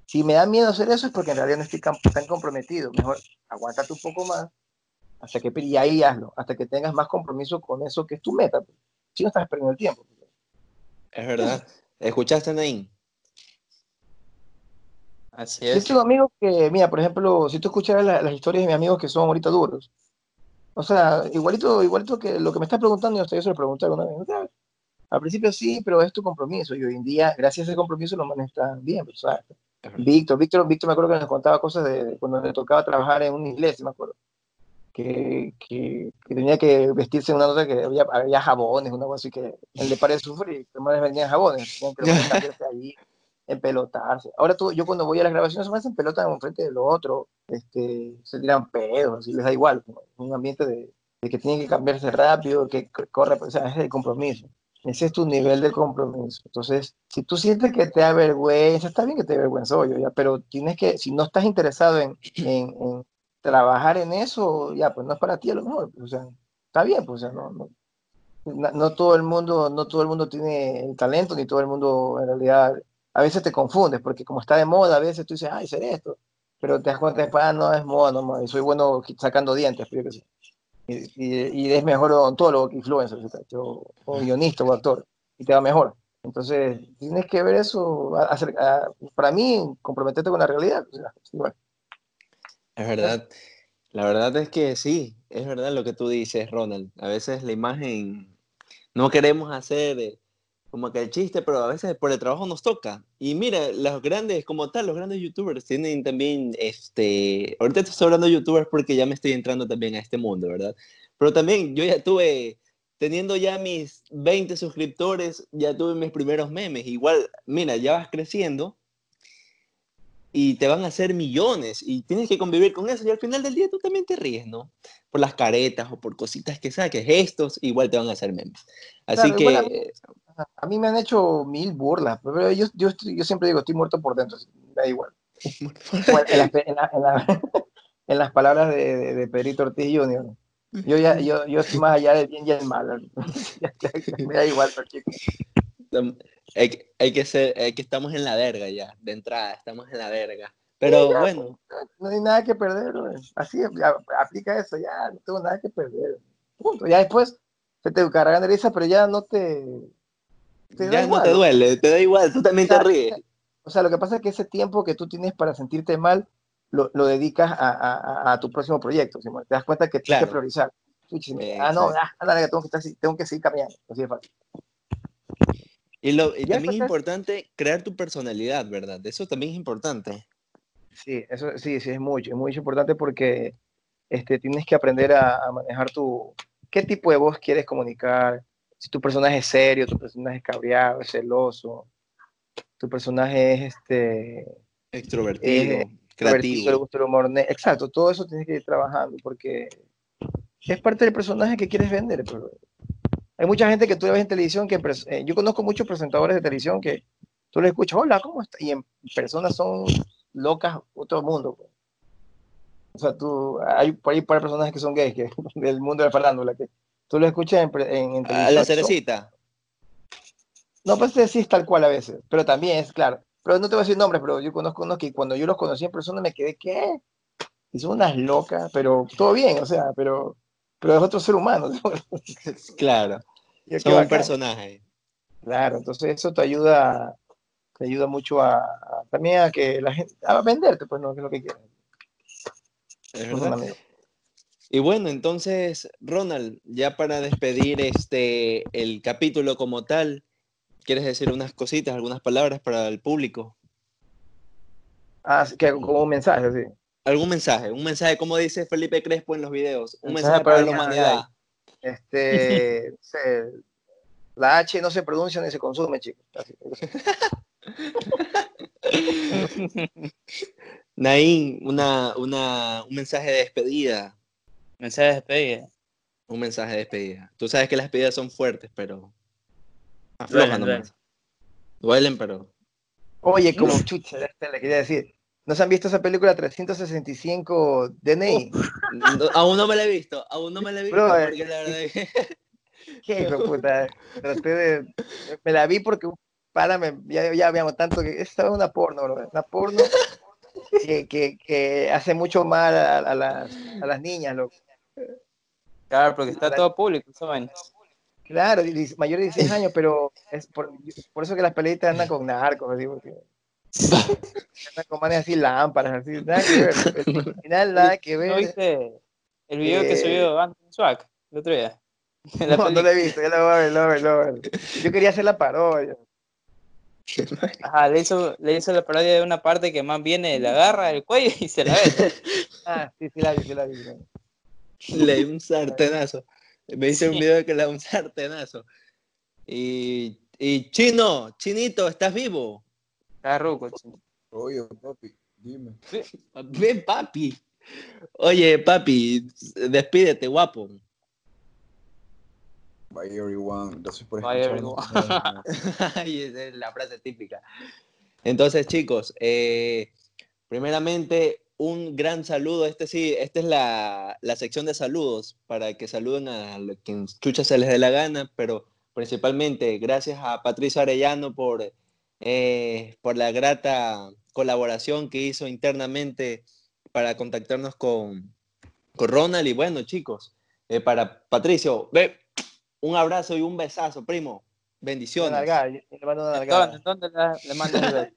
Si me da miedo hacer eso es porque en realidad no estoy tan comprometido. Mejor aguántate un poco más hasta que y ahí hazlo, hasta que tengas más compromiso con eso que es tu meta. pues. Si no estás perdiendo el tiempo. Es verdad. ¿Escuchaste, Nain? Así Yo es. tengo amigos que, mira, por ejemplo, si tú escucharas la- las historias de mis amigos que son ahorita duros, o sea, igualito, igualito que lo que me estás preguntando, yo, hasta yo se lo pregunté alguna vez. al principio sí, pero es tu compromiso. Y hoy en día, gracias a ese compromiso, los manes están bien. pues, ¿sabes? Víctor, Víctor, Víctor me acuerdo que nos contaba cosas de, de cuando le tocaba trabajar en una iglesia, me acuerdo. Que, que, que tenía que vestirse en una nota que había, había jabones, una cosa así que él le parece sufrir, que más vendían jabones, tenían que <laughs> los ahí, empelotarse. Ahora tú, yo cuando voy a las grabaciones, se me hacen pelotas enfrente del otro, este, se tiran pedos, así les da igual, un ambiente de, de que tienen que cambiarse rápido, que corre, o sea, es el compromiso. Ese es tu nivel de compromiso. Entonces, si tú sientes que te da vergüenza, está bien que te dé vergüenza, obvio, ya, pero tienes que, si no estás interesado en, en, en trabajar en eso, ya, pues no es para ti a lo mejor, pues, o sea, está bien, pues, o sea, no, no, no, todo el mundo, no todo el mundo tiene el talento, ni todo el mundo en realidad, a veces te confundes, porque como está de moda, a veces tú dices, ay, ser esto, pero te das cuenta que ah, no es moda, no, soy bueno sacando dientes, pues, yo qué sé. Y, y, y es mejor odontólogo que influencer, o, o guionista o actor, y te va mejor. Entonces, tienes que ver eso, a- a- para mí, comprometerte con la realidad. igual. Es verdad. La verdad es que sí, es verdad lo que tú dices, Ronald. A veces la imagen no queremos hacer como que el chiste, pero a veces por el trabajo nos toca. Y mira, los grandes, como tal, los grandes youtubers tienen también, este, ahorita estoy hablando de youtubers porque ya me estoy entrando también a este mundo, ¿verdad? Pero también yo ya tuve, teniendo ya mis 20 suscriptores, ya tuve mis primeros memes. Igual, mira, ya vas creciendo y te van a hacer millones y tienes que convivir con eso y al final del día tú también te ríes, ¿no? Por las caretas o por cositas que saques, gestos, igual te van a hacer memes. Así Claro, que, igual a mí- Ajá. A mí me han hecho mil burlas, pero yo, yo, yo siempre digo, estoy muerto por dentro, da igual. <laughs> Bueno, en, las, en la- en la- <laughs> en las palabras de, de, de Pedrito Ortiz Jr., yo, ya, yo, yo estoy más allá del bien y el mal. <laughs> Me da igual, pero chico. Tam- hay, que- hay que ser, hay que estamos en la verga ya, de entrada, estamos en la verga. Pero ya, bueno, No hay nada que perder, bro. así a- aplica eso, ya no tengo nada que perder. Punto. Ya después, se te cargan de risa, pero ya no te... te da Ya no igual, te duele, te da igual, tú también te ríes. O sea, lo que pasa es que ese tiempo que tú tienes para sentirte mal, lo, lo dedicas a, a- a- tu próximo proyecto. Simón. Te das cuenta que tienes Claro. que priorizar. Ah, no, ah, que tengo que, estar tengo que seguir caminando. Así de fácil. Y, lo, y Ya también es importante crear tu personalidad, ¿verdad? Eso también es importante. Sí, eso sí, sí, es mucho, es muy importante porque este, tienes que aprender a, a manejar tu, qué tipo de voz quieres comunicar, si tu personaje es serio, tu personaje es cabreado, es celoso, tu personaje es este, Extrovertido, Eh, divertido, le creativo. gusta el humor, exacto, todo eso tienes que ir trabajando porque es parte del personaje que quieres vender. pero hay mucha gente que tú ves en televisión que, eh, yo conozco muchos presentadores de televisión que tú les escuchas, hola, ¿cómo estás? Y en persona son locas, otro mundo. pues. O sea, tú, hay por ahí para personajes que son gays, que, <laughs> del mundo de la farándula, que tú lo escuchas en, en, en A televisión. la son- cerecita. no, pues sí es tal cual a veces, pero también es claro. Pero no te voy a decir nombres, pero yo conozco unos que cuando yo los conocí en persona me quedé, ¿qué? Y son unas locas, pero todo bien, o sea, pero, pero es otro ser humano. ¿no? <laughs> Claro, son un personaje. Claro, entonces eso te ayuda, te ayuda mucho a, a- también a que la gente, a venderte, pues no, que es lo que. Es verdad. amigo. Y bueno, entonces, Ronald, ya para despedir este el capítulo como tal, ¿quieres decir unas cositas, algunas palabras para el público? Ah, sí, que como un mensaje, así. ¿Algún mensaje? Un mensaje, como dice Felipe Crespo en los videos. Un Mensaje mensaje, para para la la humanidad. Este, <laughs> se- la H no se pronuncia ni se consume, chicos. <laughs> Naín, una, una, un mensaje de despedida. Mensaje de despedida. Un mensaje de despedida. Tú sabes que las despedidas son fuertes, pero aflojan Duelen. Duelen, pero Oye, como chucha, este le quería decir. ¿No se han visto esa película 365 DNI? no- aún no me la he visto. Aún no me la he visto. Bro, eh, porque la verdad es que- <laughs> Qué hijo de <laughs> puta. Traté de. Me la vi porque un pana me. Ya, ya habíamos tanto que. Esta es una porno, bro. Una porno que, que, que hace mucho mal a, a las, a las niñas, loco. Claro, porque está todo público, vaina. Claro, mayor de 16 años, pero es por, por eso que las peleitas andan con narcos, así, porque. <laughs> Manes así, lámparas, así, nada que ver. Al final, <laughs> nada que ¿No ver. viste el video que Eh, subió Anton Swag el otro día? <laughs> La No, no lo he visto, ya lo voy a ver, lo voy a ver, lo voy a ver. Yo quería hacer la parodia. Ajá, le hizo, le hizo la parodia de una parte que más viene, le agarra el cuello y se la ve. Ah, sí, sí la vi, sí la vi. la le di un sartenazo. Me hice un video que le da un sartenazo. Y, y Chino, Chinito, ¿estás vivo? Está ruco, chino. Oye, papi, dime. Ven, papi. Oye, papi, despídete, guapo. Bye everyone. Gracias por Bye, <laughs> esa es la frase típica. Entonces, chicos, eh, primeramente, un gran saludo. Este sí, esta es la, la sección de saludos para que saluden a quien chucha se les dé la gana, pero principalmente gracias a Patricio Arellano por, eh, por la grata colaboración que hizo internamente para contactarnos con, con Ronald. Y bueno, chicos, eh, para Patricio, ve, un abrazo y un besazo, primo. Bendiciones. le mando una ¿Dónde, nalgada. dónde la- le beso?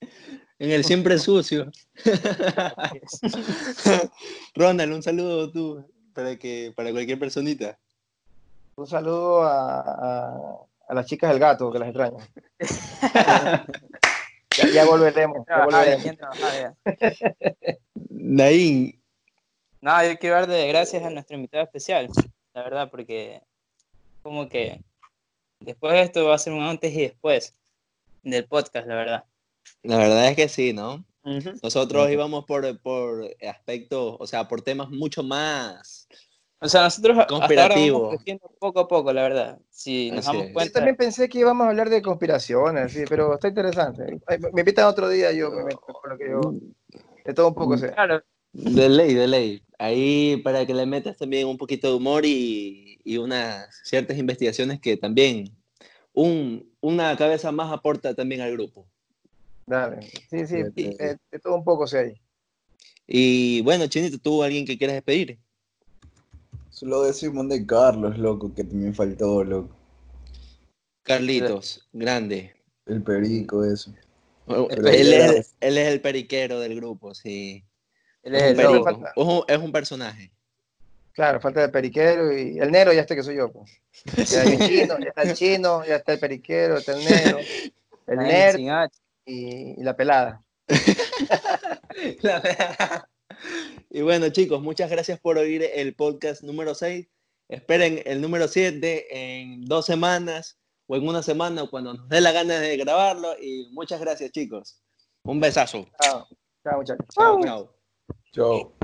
<laughs> En el siempre sucio. <laughs> Ronald, un saludo tú para que para cualquier personita. Un saludo a, a, a las chicas del gato, que las extraño. <laughs> ya, ya volveremos, ya Trabajar, volveremos. ya trabajar, ya. Naín, No, yo quiero darle gracias a nuestro invitado especial, la verdad, porque como que después de esto va a ser un antes y después del podcast, la verdad. la verdad es que sí, ¿no? Nosotros íbamos por, por aspectos, o sea, por temas mucho más. O sea, nosotros hasta ahora Conspirativo. vamos poco a poco, la verdad. Si nos Así damos es. Yo cuenta, también pensé que íbamos a hablar de conspiraciones, sí, pero está interesante. Me invitan otro día, yo me meto con lo que yo. De todo un poco sé. claro, De ley, de ley. Ahí para que le metas también un poquito de humor y, y unas ciertas investigaciones que también un, una cabeza más aporta también al grupo. Dale. Sí, sí, de, de todo un poco sé ahí. Y bueno, Chinito, ¿tú alguien que quieras despedir? Solo de Simón de Carlos, loco, que también faltó, loco. Carlitos, grande. El perico, eso. Él Pero es, él es el periquero del grupo, sí. Él Es es un el es un, es un personaje. Claro, falta el periquero y el negro ya está que soy yo. pues. <laughs> Ya un chino, ya está el chino, ya está el periquero, está el negro, el nerd sin H. y, y la pelada. <laughs> <laughs> La verdad. Y bueno, chicos, muchas gracias por oír el podcast número 6. Esperen el número 7 en dos semanas o en una semana cuando nos dé la gana de grabarlo. Y muchas gracias, chicos. Un besazo. Chao, chao muchachos. Chao, chao. Chao.